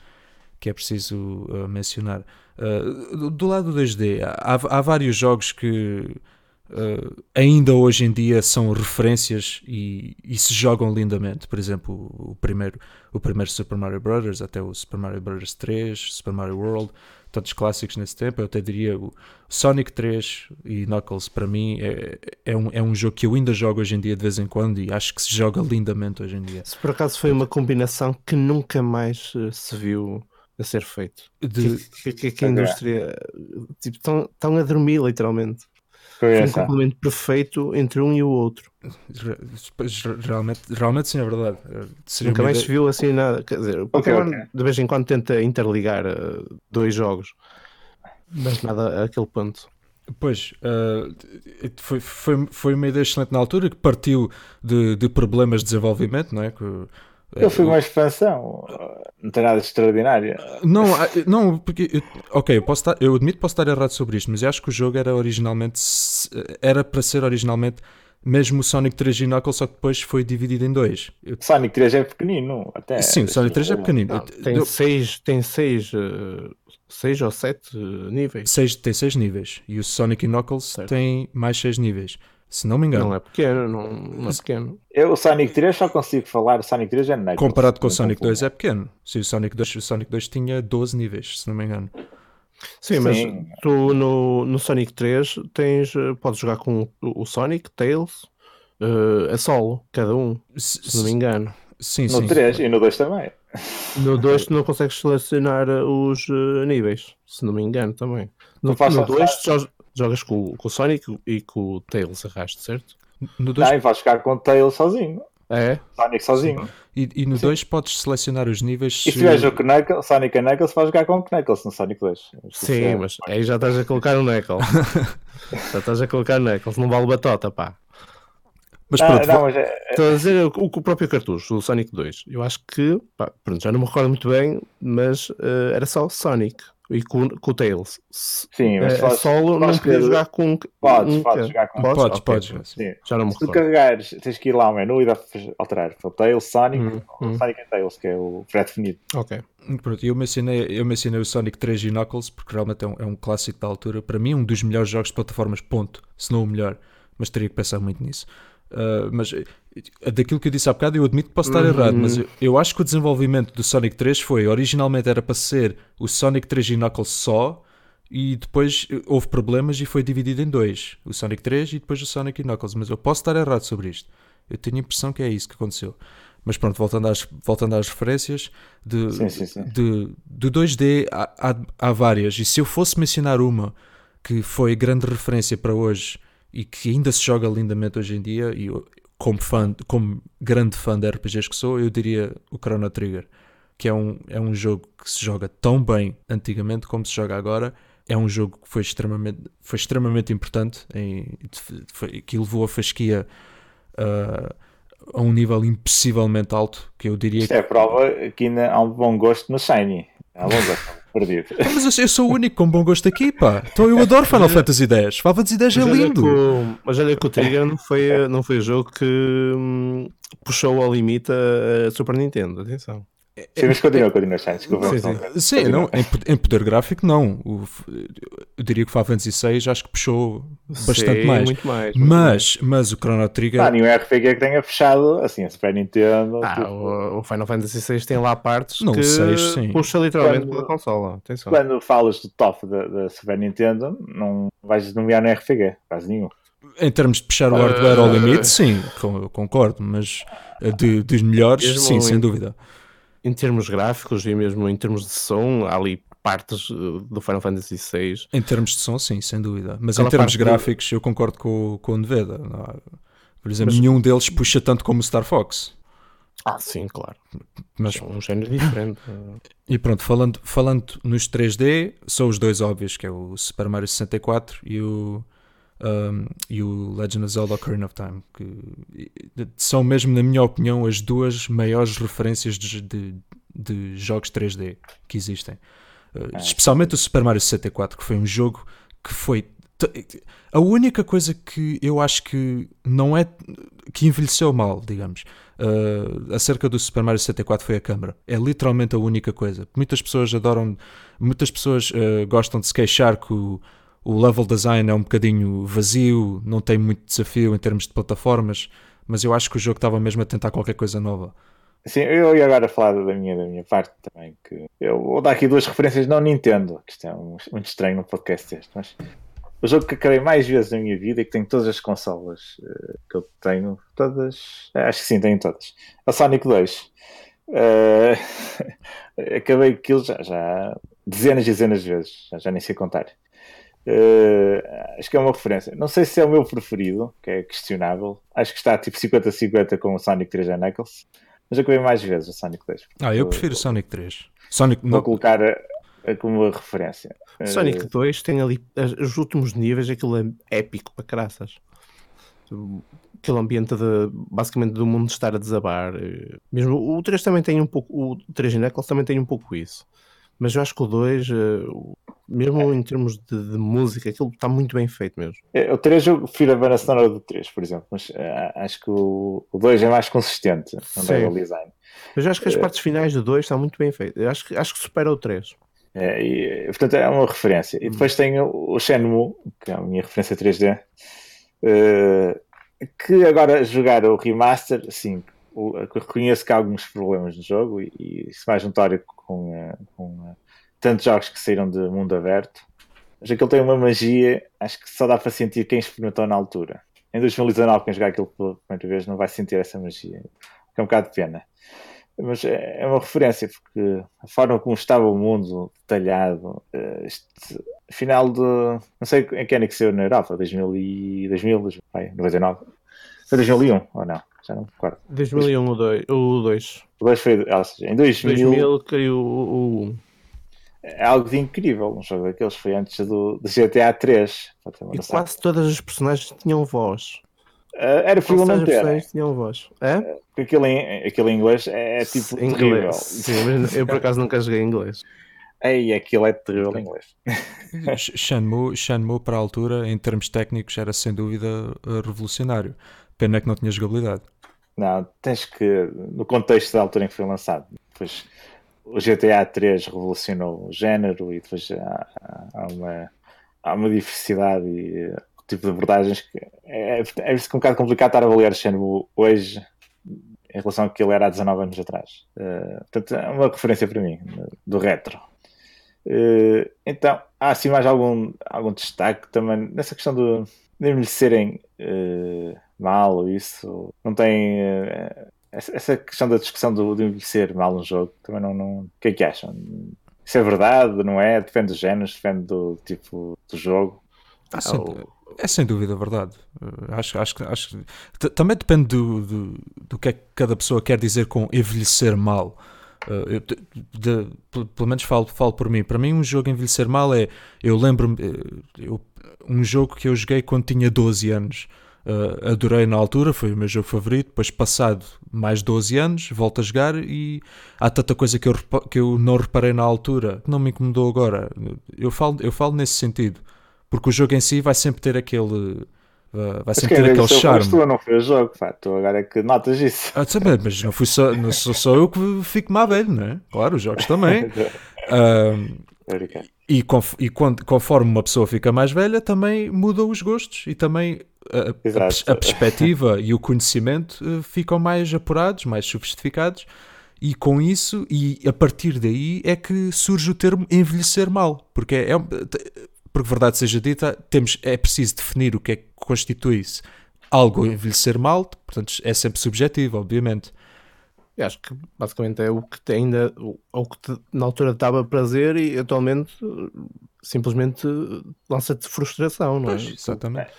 que é preciso uh, mencionar. Uh, do, do, lado do 2D, há, há vários jogos que uh, ainda hoje em dia são referências e, e, se jogam lindamente. Por exemplo, o, primeiro, o primeiro Super Mario Bros., até o Super Mario Bros. 3, Super Mario World, tantos clássicos nesse tempo. Eu até diria o Sonic 3 e Knuckles, para mim, é, é, um, é um jogo que eu ainda jogo hoje em dia de vez em quando e acho que se joga lindamente hoje em dia. Se por acaso foi uma combinação que nunca mais eh, se viu a ser feito. De... Que, que, que a indústria tipo, estão, estão a dormir literalmente. Foi um complemento perfeito entre um e o outro. Realmente, realmente sim, é verdade. Seria Nunca mais ideia... se viu assim nada. Quer dizer, okay, okay. de vez em quando tenta interligar uh, dois jogos, mas nada àquele ponto. Pois, uh, foi, foi, foi uma ideia excelente na altura que partiu de, de problemas de desenvolvimento, não é? Que, eu fui uma expansão, não tem nada de extraordinário. Não, não porque, eu, ok, eu, posso estar, eu admito que posso estar errado sobre isto, mas eu acho que o jogo era originalmente, era para ser originalmente mesmo o Sonic 3 e Knuckles, só que depois foi dividido em dois. Eu- Sonic 3 é pequenino. Até, Sim, o Sonic 3 é pequenino. Não, tem Eu- seis, tem seis, eh, seis ou sete níveis. seis, tem seis níveis e o Sonic e Knuckles Certo. tem mais seis níveis. Se não me engano, Não é pequeno, não, não é pequeno. Eu, o Sonic 3 só consigo falar. O Sonic 3 é Knuckles. comparado com o Sonic 2 confundo. é pequeno. Sim, o Sonic 2, o Sonic 2 tinha 12 níveis, se não me engano. Sim, mas Sim. tu no, no Sonic 3 tens, eh, podes jogar com o, o Sonic, Tails, eh, a solo, cada um, se não me engano. Sim, No sim. 3 e no 2 também. No 2 tu não consegues selecionar eh, os eh, níveis, se não me engano também. No, no só- 2 tu jo- jogas com, com o Sonic e com o Tails arrasto, certo? No 2 Não, e vais ficar com o Tails sozinho. É? Sonic sozinho. e, e no 2 podes selecionar os níveis. E se tiveres o Knuckles, Sonic e Knuckles, vais jogar com o Knuckles no Sonic 2. Sim, mas aí já estás a colocar o Knuckles. já estás a colocar o Knuckles, não vale batota, pá. Mas Ah, pronto, não, mas é- Estou a dizer o, o próprio cartucho, o Sonic 2. Eu acho que, pá, pronto, já não me recordo muito bem, mas eh, era só o Sonic e com, com o Tails. Sim, mas podes- solo não podia jogar com. Podes, um- podes jogar com- Podes, Ok, podes. Sim. Já não me Se tu carregares, tens que ir lá ao menu e dá para alterar para o Tails, Sonic, Hum, ou hum. Sonic e Tails, que é o pré-definido. Ok. Pronto, eu mencionei, eu mencionei o Sonic 3 e Knuckles porque realmente é um, é um clássico da altura. Para mim, um dos melhores jogos de plataformas, ponto. Se não o melhor. Mas teria que pensar muito nisso. Uh, mas daquilo que eu disse há bocado, eu admito que posso estar Uhum. errado, mas eu, eu acho que o desenvolvimento do Sonic 3 foi originalmente era para ser o Sonic 3 e Knuckles só. E depois houve problemas e foi dividido em dois: o Sonic 3 e depois o Sonic e Knuckles. Mas eu posso estar errado sobre isto. Eu tenho a impressão que é isso que aconteceu. Mas pronto, voltando às, voltando às referências, de, Sim, sim, sim. de, do 2D há, há, há várias. E se eu fosse mencionar uma que foi grande referência para hoje e que ainda se joga lindamente hoje em dia, e como, fã, como grande fã de RPGs que sou, eu diria o Chrono Trigger, que é um, é um jogo que se joga tão bem antigamente como se joga agora. É um jogo que foi extremamente, foi extremamente importante, em, foi, que levou a fasquia uh, a um nível impossivelmente alto, que eu diria Isto é a prova que ainda há um bom gosto no Shiny. Há um bom gosto perdido. Mas eu, eu sou o único com bom gosto aqui, pá. Então eu adoro Final Fantasy X. Final Fantasy X é lindo. mas olha que o Trigger não foi, não foi o jogo que hum, puxou ao limite a, a Super Nintendo. Atenção. Sim, mas continua, continua, Shiny. Desculpa. Sim, sim. Sim, não, em, em poder gráfico, não. O- eu diria que o Final Fantasy VI acho que puxou bastante Sim, mais. Muito mais. muito mais. Mas, mas o Chrono Trigger. Há nenhum RPG que tenha fechado assim, a Super Nintendo. Ah, tipo, o, Final Fantasy VI tem lá partes Não, que o seis, sim. puxa literalmente Quando- pela consola. Atenção. Quando falas do top da, da Super Nintendo, não vais nomear no RPG, quase nenhum. Em termos de puxar o Uh, hardware ao limite, sim, concordo. Mas eh, de, dos melhores, Mesmo sim, em- sem dúvida. Em termos gráficos e mesmo em termos de som, há ali partes uh, do Final Fantasy VI. Em termos de som, sim, sem dúvida. Mas Aquela em termos gráficos, eu concordo com, o- com o há- Por exemplo, Mas- nenhum deles puxa tanto como o Star Fox. Ah, sim, claro. Mas É um género diferente. E pronto, falando, falando nos 3D, são os dois óbvios, que é o Super Mario 64 e o, um, e o Legend of Zelda Ocarina of Time, que são mesmo, na minha opinião, as duas maiores referências de, de, de jogos 3D que existem. Uh, especialmente o Super Mario 64, que foi um jogo que foi... A única coisa que eu acho que não é... que envelheceu mal, digamos, uh, acerca do Super Mario 64 foi a câmera. É literalmente a única coisa. Muitas pessoas adoram, muitas pessoas uh, gostam de se queixar que o, o level design é um bocadinho vazio, não tem muito desafio em termos de plataformas, mas eu acho que o jogo estava mesmo a tentar qualquer coisa nova. Sim, eu ia agora falar da minha, da minha parte também. Que eu vou dar aqui duas referências não Nintendo, que isto é um- muito estranho no podcast este, mas o jogo que acabei mais vezes na minha vida e que tenho todas as consolas eh, que eu tenho, todas, eh, acho que sim, tenho todas. A Sonic 2. Eh, acabei aquilo já, já dezenas e dezenas de vezes, já, já nem sei contar. Eh, acho que é uma referência. Não sei se é o meu preferido, que é questionável. Acho que está tipo 50-50 com o Sonic 3 and Knuckles. Mas eu acabei mais vezes o Sonic 2. Ah, eu prefiro o Sonic 3. Sonic, Vou colocar a- a como uma referência. Eh, Sonic 2 tem ali as- os últimos níveis, aquilo é épico para caraças. Aquele ambiente de basicamente do mundo estar a desabar. eh, Mesmo o 3 também tem um pouco, o 3 Knuckles também tem um pouco isso. Mas eu acho que o 2, mesmo em termos de, de, música, aquilo está muito bem feito mesmo. É, o 3 eu prefiro a banda sonora do 3, por exemplo, mas uh, acho que o, o 2 é mais consistente no level design. Mas eu acho que as uh, partes finais do 2 estão muito bem feitas. Acho que, acho que supera o 3. É, e, portanto, é uma referência. E depois tenho o Shenmue, que é a minha referência 3D, uh, eh, que agora jogar o remaster, sim, reconheço que há alguns problemas no jogo e, e isso mais notório com, com tantos jogos que saíram de mundo aberto, mas aquilo tem uma magia, acho que só dá para sentir quem experimentou na altura. Em 2019, quem jogar aquilo pela primeira vez não vai sentir essa magia, que é um bocado de pena. Mas é, é uma referência, porque a forma como estava o mundo detalhado, eh, este final de. Não sei em que ano é que saiu na Europa, 2000 e 2000, 99. Foi 2001 ou não? Já não me recordo. 2001 o 2. O 2 foi, ou seja, em 2000. 2000 caiu o 1 é algo de incrível. Um jogo daqueles foi antes do, do GTA 3. E quase todas as personagens tinham voz. Uh, era ter. tinham voz. É? Uh, aquilo, em, aquilo em inglês é, é tipo em terrível. Sim, mas eu por acaso nunca joguei em inglês. Ei, aquilo é terrível em inglês. Shenmue, Shenmue, para a altura, em termos técnicos, era sem dúvida uh, revolucionário. Pena é que não tinha jogabilidade. Não, tens que, no contexto da altura em que foi lançado, depois o GTA 3 revolucionou o género e depois há, há uma, há uma diversidade e uh, tipo de abordagens que é, é, é um bocado complicado estar a avaliar Shenmue hoje em relação ao que ele era há 19 anos atrás. Uh, portanto, é uma referência para mim, do retro. Uh, então, há assim mais algum, algum destaque também nessa questão de, de envelhecerem uh, mal isso. Não tem. Uh, essa questão da discussão do, de envelhecer mal um jogo, também não, não. O que é que acham? Isso é verdade, não é? Depende dos géneros, depende do tipo do jogo. Ah, é sem dúvida verdade. Uh, acho, acho, acho também depende do, do, do que é que cada pessoa quer dizer com envelhecer mal. Uh, eu, de, de, pelo menos falo, falo por mim. Para mim, um jogo envelhecer mal é. Eu lembro-me. Um jogo que eu joguei quando tinha 12 anos. Uh, adorei na altura, foi o meu jogo favorito. Depois, passado mais 12 anos, volto a jogar e há tanta coisa que eu, que eu não reparei na altura que não me incomodou agora. Eu falo, eu falo nesse sentido, porque o jogo em si vai sempre ter aquele. Uh, vai sempre ter aquele charme. Tu não foi o jogo, pá. tu agora é que notas isso. Ah, mas não, fui só, não sou só eu que fico mais velho, não é? Claro, os jogos também. uh, e, e quando, conforme uma pessoa fica mais velha, também mudam os gostos e também a, a, a perspectiva e o conhecimento uh, ficam mais apurados, mais sofisticados, e com isso, e a partir daí é que surge o termo envelhecer mal, porque é, é porque verdade seja dita, temos, é preciso definir o que é que constitui-se algo envelhecer mal, portanto é sempre subjetivo, obviamente. Eu acho que basicamente é o que ainda o que te, na altura dava prazer e atualmente simplesmente lança-te frustração, não é? Pois, exatamente.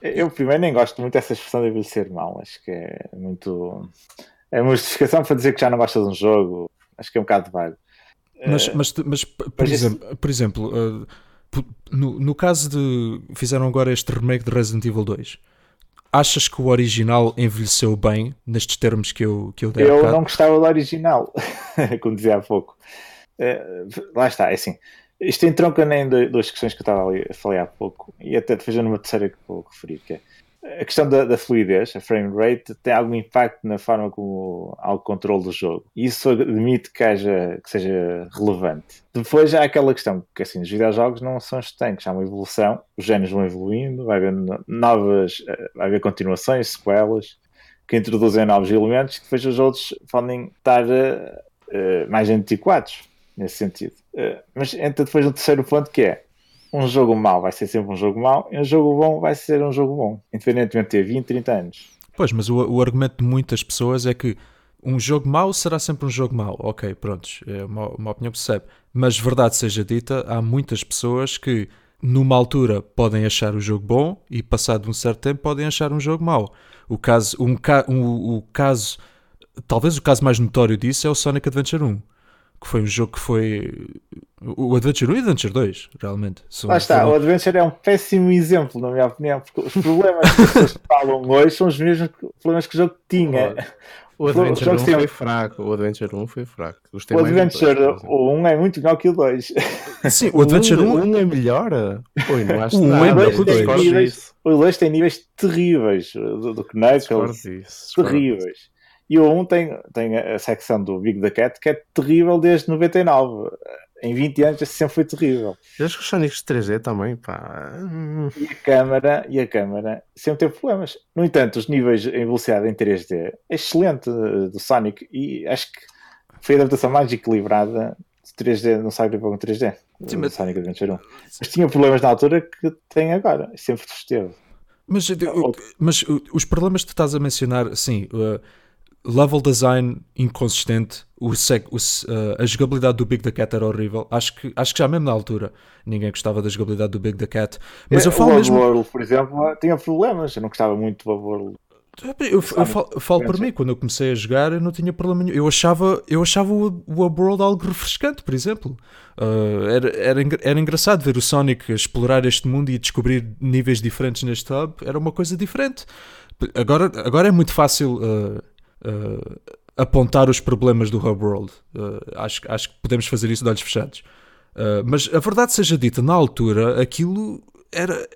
Eu primeiro nem gosto muito dessa expressão de envelhecer mal, acho que é muito. É uma justificação para dizer que já não gostas de um jogo, acho que é um bocado vago. Mas, mas, mas por, mas exemplo, por exemplo, uh, no, no caso de. Fizeram agora este remake de Resident Evil 2. Achas que o original envelheceu bem, nestes termos que eu, que eu dei? Eu não gostava do original, como dizia há pouco. Uh, lá está, é assim. Isto entronca nem duas questões que eu estava ali a falar há pouco, e até fazendo uma terceira que vou referir, que é a questão da, da, fluidez, a frame rate, tem algum impacto na forma como há o controle do jogo. Isso admite que, haja, que seja relevante. Depois há aquela questão que assim, os videojogos não são estanques, há uma evolução, os géneros vão evoluindo, vai haver novas, eh, vai haver continuações, sequelas, que introduzem novos elementos que depois os outros podem estar uh, mais antiquados nesse sentido. Uh, mas entra depois um terceiro ponto que é um jogo mau vai ser sempre um jogo mau e um jogo bom vai ser um jogo bom, independentemente de ter 20, 30 anos. Pois, mas o, o argumento de muitas pessoas é que um jogo mau será sempre um jogo mau. Ok, prontos, é uma, uma opinião que percebe. Mas verdade seja dita, há muitas pessoas que numa altura podem achar o jogo bom e passado um certo tempo podem achar um jogo mau. O caso, um, um, o caso, talvez o caso mais notório disso é o Sonic Adventure 1 que foi um jogo que foi o Adventure 1 e o Adventure 2, realmente. Lá está, foram... o Adventure é um péssimo exemplo, na minha opinião, porque os problemas que as pessoas falam hoje são os mesmos problemas que o jogo tinha. O Adventure 1 foi fraco. O Adventure 1 foi fraco. Gostei o Adventure dois, o 1 é muito melhor que o 2. Sim, o Adventure 1, 1 é melhor. Oi, não acho o 1 é melhor que o 2. O 2 tem níveis terríveis do, do Knuckles. Terríveis. E o 1 tem, tem a secção do Big the Cat que é terrível desde 99 em 20 anos sempre foi terrível. Eu acho que os Sonics 3D também, pá. E a câmara, e a câmara sempre teve problemas. No entanto, os níveis em velocidade em 3D é excelente eh, do Sonic e acho que foi a adaptação mais equilibrada de 3D no Cyberpunk 3D. Sim, mas... Sonic Adventure 1. Mas tinha problemas na altura que tem agora, sempre esteve. Mas, mas os problemas que tu estás a mencionar, sim, uh, level design inconsistente, o, o uh, a jogabilidade do Big the Cat era horrível. Acho que, acho que já mesmo na altura ninguém gostava da jogabilidade do Big the Cat. Mas é, eu falo o mesmo. World, por exemplo, tinha problemas. Eu não gostava muito do World. Eu, eu, eu, falo, eu falo por mim, quando eu comecei a jogar, eu não tinha problema nenhum. Eu achava, eu achava o, o World algo refrescante, por exemplo. Uh, era, era, era engraçado ver o Sonic explorar este mundo e descobrir níveis diferentes neste hub. Era uma coisa diferente. Agora, agora é muito fácil. Uh, uh, apontar os problemas do Hub World. Uh, acho, acho que podemos fazer isso de olhos fechados. Uh, mas a verdade seja dita, na altura aquilo era,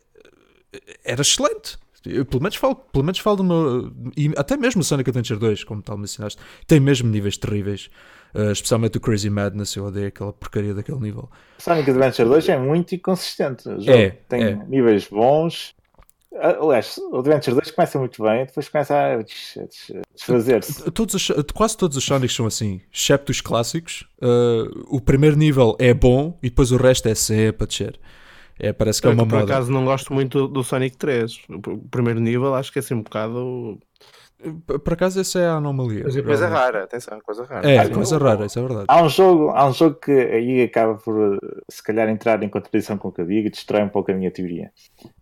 era excelente. Eu, pelo menos falo, pelo menos falo do meu. E até mesmo o Sonic Adventure 2, como tal mencionaste, tem mesmo níveis terríveis. Uh, especialmente o Crazy Madness, eu odeio aquela porcaria daquele nível. Sonic Adventure 2 é muito inconsistente. É, tem é. níveis bons, Aliás, o Adventure 2 começa muito bem, depois começa a desfazer-se. Todos quase todos os Sonics são assim, excepto os clássicos. Uh, o primeiro nível é bom e depois o resto é sempre a descer. É, parece que é, uma que, por moda. Por acaso não gosto muito do Sonic 3. O primeiro nível acho que é assim um bocado por acaso essa é a anomalia. Mas é coisa rara, atenção, coisa rara. É, coisa rara, isso é verdade. Há um, jogo, há um jogo que aí acaba por se calhar entrar em contradição com o que eu digo e destrói um pouco a minha teoria.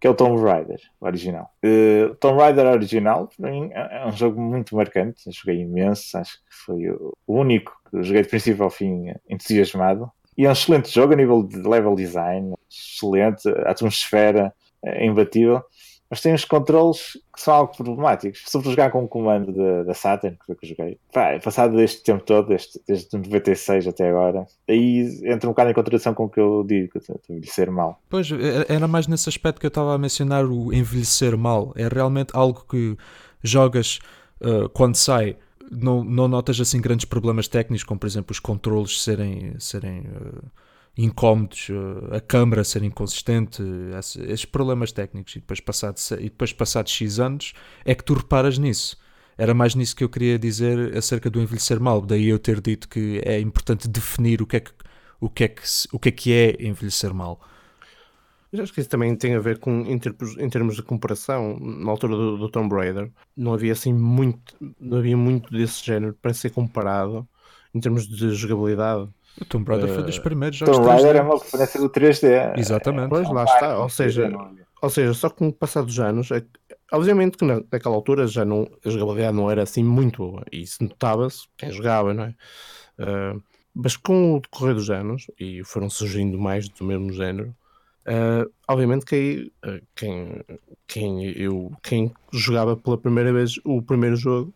Que é o Tomb Raider, o original. Uh, Tomb Raider original, para mim, é, é um jogo muito marcante. Eu joguei imenso, acho que foi o único que joguei de princípio ao fim entusiasmado. E é um excelente jogo a nível de level design, excelente, a atmosfera é imbatível mas tem uns controles que são algo problemáticos. Sobre jogar com o comando da Saturn, que foi que eu joguei, pá, passado este tempo todo, este, desde 96 até agora, aí entra um bocado em contradição com o que eu digo, envelhecer mal. Pois, era mais nesse aspecto que eu estava a mencionar o envelhecer mal. É realmente algo que jogas uh, quando sai. Não, não notas assim grandes problemas técnicos, como por exemplo os controles serem, serem uh, incómodos, eh, a câmara ser inconsistente, esses problemas técnicos, e depois, passado, e depois passados X anos, é que tu reparas nisso. Era mais nisso que eu queria dizer acerca do envelhecer mal, daí eu ter dito que é importante definir o que é que, o que, é, que, o que, é, que é envelhecer mal. Eu acho que isso também tem a ver com, em termos, em termos de comparação, na altura do, do Tomb Raider, não havia assim muito, não havia muito desse género para ser comparado em termos de jogabilidade. O Tomb Raider uh, foi dos eh, primeiros jogos Tomb Raider é uma referência do 3D. Exatamente. Pois, lá está. Ou seja, ou seja, só com o passar dos anos, é, obviamente que na, naquela altura já não, a jogabilidade não era assim muito boa. E isso notava-se quem jogava, não é? Uh, mas com o decorrer dos anos, e foram surgindo mais do mesmo género, uh, obviamente que uh, quem, quem, eu, quem jogava pela primeira vez o primeiro jogo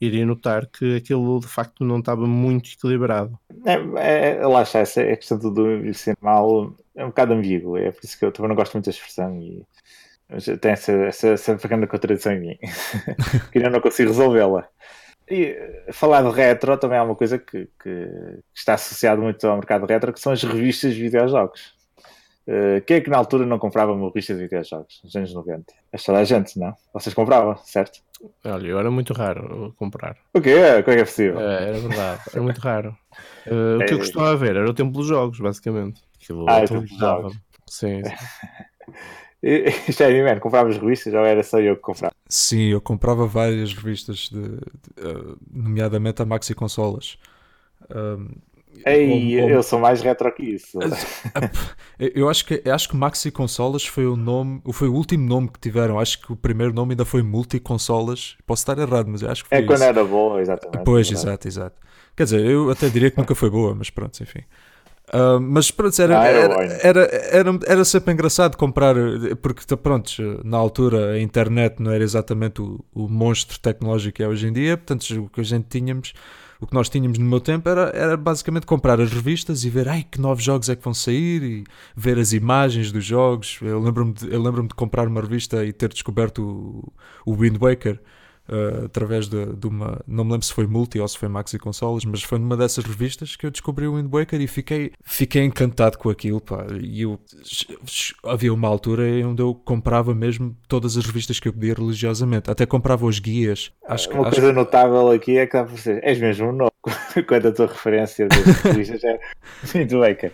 iria notar que aquilo de facto não estava muito equilibrado. É, é, lá está, essa é questão do envelhecer mal é um bocado ambíguo, é por isso que eu também não gosto muito da expressão e tem essa, essa, essa pequena contradição em mim, que eu não consigo resolvê-la. E falar de retro também é uma coisa que, que, está associado muito ao mercado retro, que são as revistas de videojogos. Uh, quem é que na altura não comprava uma revista de videojogos, nos anos 90? É toda a gente, não? Vocês compravam, certo? Olha, eu era muito raro comprar. O quê? Como é que é possível? É, era verdade, era muito raro. Uh, o que eu é. costumava ver era o tempo dos jogos, basicamente. Aquilo ah, é o tempo dos jogos. Sim. sim. Isto é, man, compravas revistas ou era só eu que comprava? Sim, eu comprava várias revistas, de, de uh, nomeadamente a Maxi Consolas. Um, Ei, eu sou mais retro que isso. eu acho que, acho que Maxi Consolas foi o nome, foi o último nome que tiveram. Acho que o primeiro nome ainda foi Multi Consolas. Posso estar errado, mas eu acho que foi É quando era boa, exatamente. Pois, exato, exato. Quer dizer, eu até diria que nunca foi boa, mas pronto, enfim. Uh, mas pronto, era, Ah, era era, era, era, sempre engraçado comprar, porque pronto, na altura a internet não era exatamente o, o monstro tecnológico que é hoje em dia, portanto o que a gente tínhamos, o que nós tínhamos no meu tempo era, era basicamente comprar as revistas e ver ai, que novos jogos é que vão sair e ver as imagens dos jogos. Eu lembro-me de, eu lembro de comprar uma revista e ter descoberto o, o Wind Waker. Uh, através de, de uma, não me lembro se foi multi ou se foi maxi consoles, mas foi numa dessas revistas que eu descobri o Wind Waker e fiquei, fiquei encantado com aquilo, pá. E eu, havia uma altura onde eu comprava mesmo todas as revistas que eu podia religiosamente, até comprava os guias. Acho que, Uma acho coisa notável aqui é que dá para você. És mesmo um novo. Quando a tua referência das revistas é Wind Waker.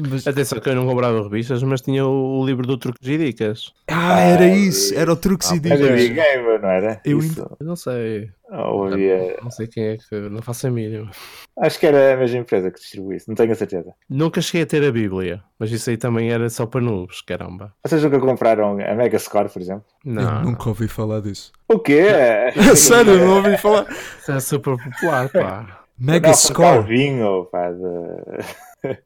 Mas- Atenção que eu não comprava revistas, mas tinha o, livro do Truques e Dicas. Ah, era isso, era o Truques e Ah, Era Dicas. Big Gamer, não era? Eu Isso. Eu não sei. Ou havia... Não sei quem é que. Não faço a mínima. Acho que era a mesma empresa que distribuía isso, não tenho a certeza. Nunca cheguei a ter a Bíblia, mas isso aí também era só para noobs, caramba. Vocês nunca compraram a Mega Score, por exemplo? Eu Não, nunca ouvi falar disso. O quê? Sério, não ouvi falar. isso é super popular, pá. Mega Não, Score. Vinho, pá, de...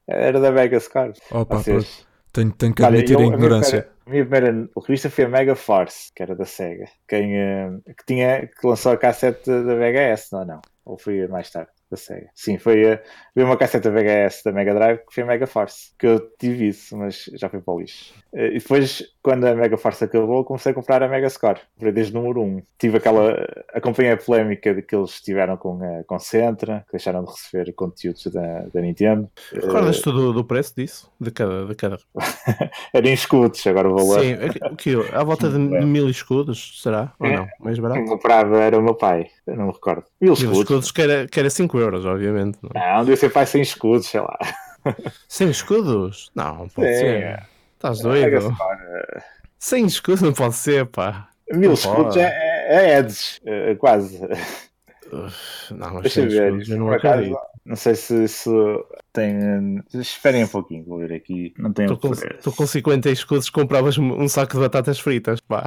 Era da Mega Score. Opa, Vocês-. Tenho, tenho que Olha, admitir eu- a a minha ignorância. primeira- A minha primeira revista foi a Mega Force, que era da Sega. Quem, eh, que, tinha, que lançou a cassete da VHS, não, não. Ou foi mais tarde, da Sega. Sim, foi a, veio uma cassete da VHS da Mega Drive que foi a Mega Force. Que eu tive isso, mas já foi para o lixo. Eh, E depois, quando a Mega Force acabou, comecei a comprar a Mega Score. Comprei desde o número 1. Tive aquela. Acompanhei a polémica de que eles tiveram com a com Centra, que deixaram de receber conteúdos da, da Nintendo. Recordas-te do, do preço disso? De cada. De cada... Eh, Era em escudos, agora o valor. Sim, é o que À volta de É. mil escudos, será? Ou É. não? Mais Quem barato? comprava era o meu pai, eu não me recordo. Mil Mil escudos. escudos que era, que era 5 euros, obviamente. Não. Não, devia ser pai sem escudos, sei lá. 100 escudos? Não, pode Sim. ser. Estás Mega doido? Score. 100 escudos não pode ser, pá. Mil Não escudos pode. é, é, é Eds, é, quase. Uf, Não, mas Deixa 100 eu ver. escudos eu não acaso, acredito. não sei se isso tem. Esperem um pouquinho, vou ver aqui. Não tenho. Tu com, tu com 50 escudos compravas um saco de batatas fritas, pá.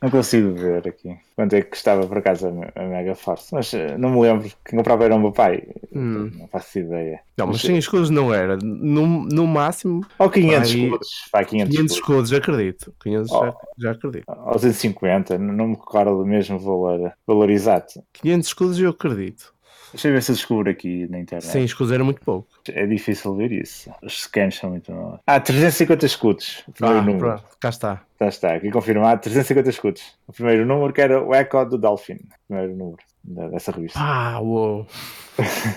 Não consigo ver aqui. Quanto é que custava por acaso a, Me- a Mega Force? Mas eh, não me lembro. Quem comprava era o meu pai. Hum. Não faço ideia. Não, mas 100 escudos não era. No, no máximo, Ou 500 Vai- escudos. Vai, 500, 500 escudos. acredito. 500 já, Oh. já acredito. Ou 250, não não me recordo do mesmo valor, valor exato. 500 escudos eu acredito. Deixa eu ver se eu descubro aqui na internet. 100 escudos era muito pouco. É difícil ver isso. Os scans são muito maus. Ah, 350 escudos. O primeiro Ah, número. pronto, cá está. Já está, aqui confirmado. 350 escudos. O primeiro número que era o Echo do Dolphin. O primeiro número dessa revista. Ah, uou.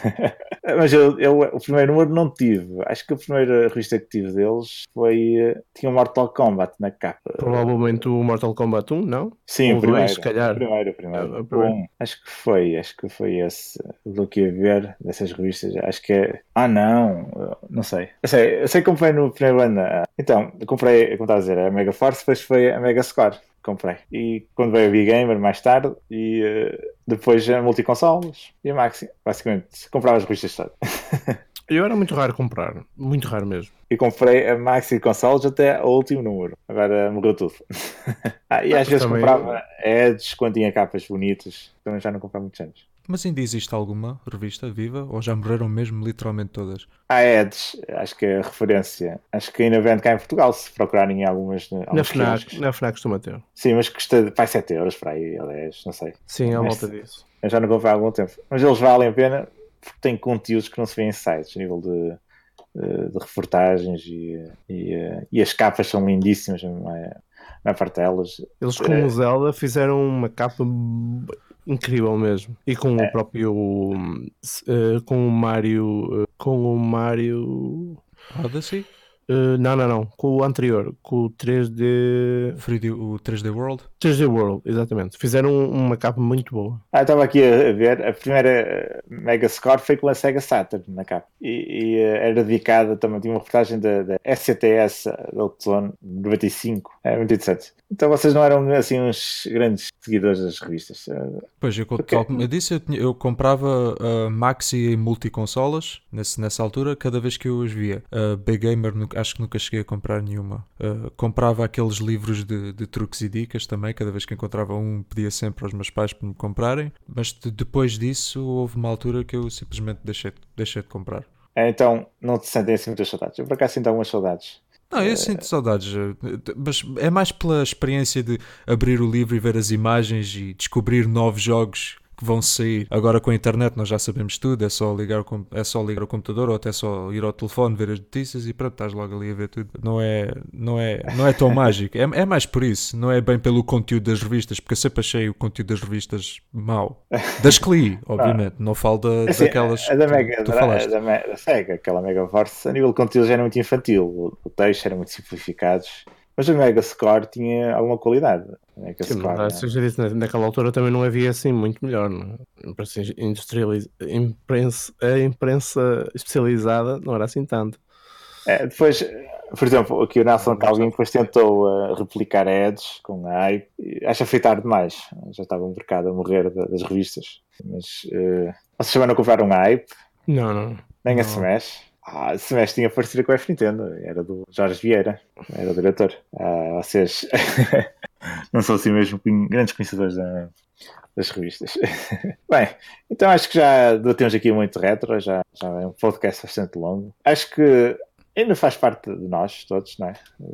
Mas eu, eu o primeiro número não tive. Acho que a primeira revista que tive deles foi. eh, Tinha o Mortal Kombat na capa. Provavelmente o Mortal Kombat 1, não? Sim, ou o primeiro. dois, se calhar. O primeiro, o primeiro. O primeiro. Um, acho que foi, acho que foi esse. Estou aqui a ver dessas revistas. Acho que é. Ah, não, não sei. Eu sei, eu sei que comprei no primeiro ano. ah, Então, eu comprei, como estava a dizer, a Mega Force, depois foi a Mega Score. Comprei. E quando veio a Big Gamer mais tarde, e eh, depois a Multiconsoles e a Maxi. Basicamente, comprava as revistas todas. Eu era muito raro comprar. Muito raro mesmo. E comprei a Maxi Consoles até ao último número. Agora morreu tudo. ah, e às Ah, vezes também- comprava Edge quando tinha capas bonitas. Também já não comprava muitos anos. Mas ainda existe alguma revista viva? Ou já morreram mesmo literalmente todas? A Edge, acho que é a referência. Acho que ainda vende cá em Portugal, se procurarem em algumas. Na FNAC, na FNAC costuma ter. Sim, mas custa vai 7 euros para aí, ou 10, não sei. Sim, à volta disso. Eu já não comprei há algum tempo. Mas eles valem a pena porque têm conteúdos que não se vêem em sites, a nível de, de, de reportagens e, e, eh, e as capas são lindíssimas, na maior parte delas. Eles com É. o Zelda fizeram uma capa incrível mesmo. E com É. o próprio. eh, com o Mario. eh, com o Mario. Odyssey? Eh, não, não, não. Com o anterior. Com o 3D. 3D, o 3D World? 3D World, exatamente. Fizeram uma capa muito boa. Ah, eu estava aqui a ver, a primeira eh, Mega Score foi com a Sega Saturn na capa. E, e, eh, era dedicada também, tinha uma reportagem da, da SCTS da Outono 95, é muito interessante. Então vocês não eram assim uns grandes seguidores das revistas. Pois, eu, tal como eu disse, eu, tinha- eu comprava uh, Maxi e multiconsolas nesse, nessa altura, cada vez que eu os via. Uh, Big Gamer, nunca- acho que nunca cheguei a comprar nenhuma. Uh, comprava aqueles livros de, de truques e dicas também, cada vez que encontrava um, pedia sempre aos meus pais para me comprarem. Mas de- depois disso, houve uma altura que eu simplesmente deixei, deixei de comprar. É, então não te sentem assim muitas saudades. Eu por acaso sinto algumas saudades. Não, eu sinto saudades, eh, mas é mais pela experiência de abrir o livro e ver as imagens e descobrir novos jogos que vão sair. Agora com a internet nós já sabemos tudo, é só ligar, é só ligar o computador ou até só ir ao telefone ver as notícias e pronto, estás logo ali a ver tudo. Não é, não é, não é tão mágico. É, é mais por isso, não é bem pelo conteúdo das revistas, porque eu sempre achei o conteúdo das revistas mau. Das que li, obviamente, não falo da, assim, daquelas a da Mega, tu, tu falaste. Da, da, da Sega, aquela Mega Force, a nível de conteúdo já era muito infantil, o texto era muito simplificados mas o Mega Score tinha alguma qualidade. Mega Sim, Score, mas, né? disse, naquela altura também não havia assim muito melhor. Não? É? Industrializ... Imprensa... A imprensa especializada não era assim tanto. É, depois, por exemplo, aqui o Nelson Calvin depois tentou uh, replicar ads com a hype. Acho afeitar demais. Já estava um mercado a morrer das revistas. Mas uh, vocês também não compraram um hype? Não, não. Nem não. a Smash? Ah, Smash tinha parceria com a F Nintendo, era do Jorge Vieira, era o diretor. Ah, vocês não são assim mesmo grandes conhecedores da, das revistas. Bem, então acho que já debatemos aqui muito retro, já, já é um podcast bastante longo. Acho que ainda faz parte de nós todos, não é?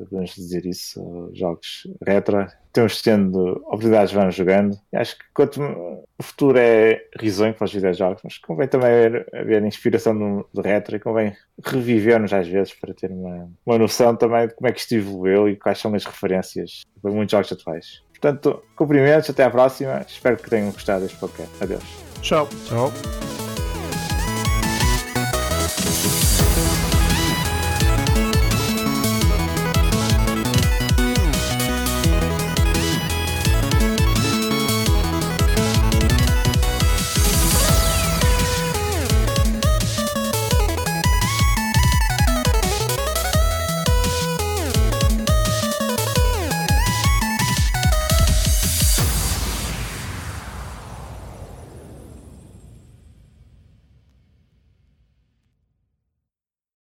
Podemos dizer isso, jogos retro. Temos tendo oportunidades, vamos jogando. Acho que quanto o futuro é risonho para os videojogos, mas convém também haver, haver inspiração no, do retro e convém reviver-nos às vezes para ter uma, uma noção também de como é que isto evoluiu e quais são as referências para muitos jogos atuais. Portanto, cumprimentos, até à próxima. Espero que tenham gostado deste podcast. Adeus. Tchau. Tchau.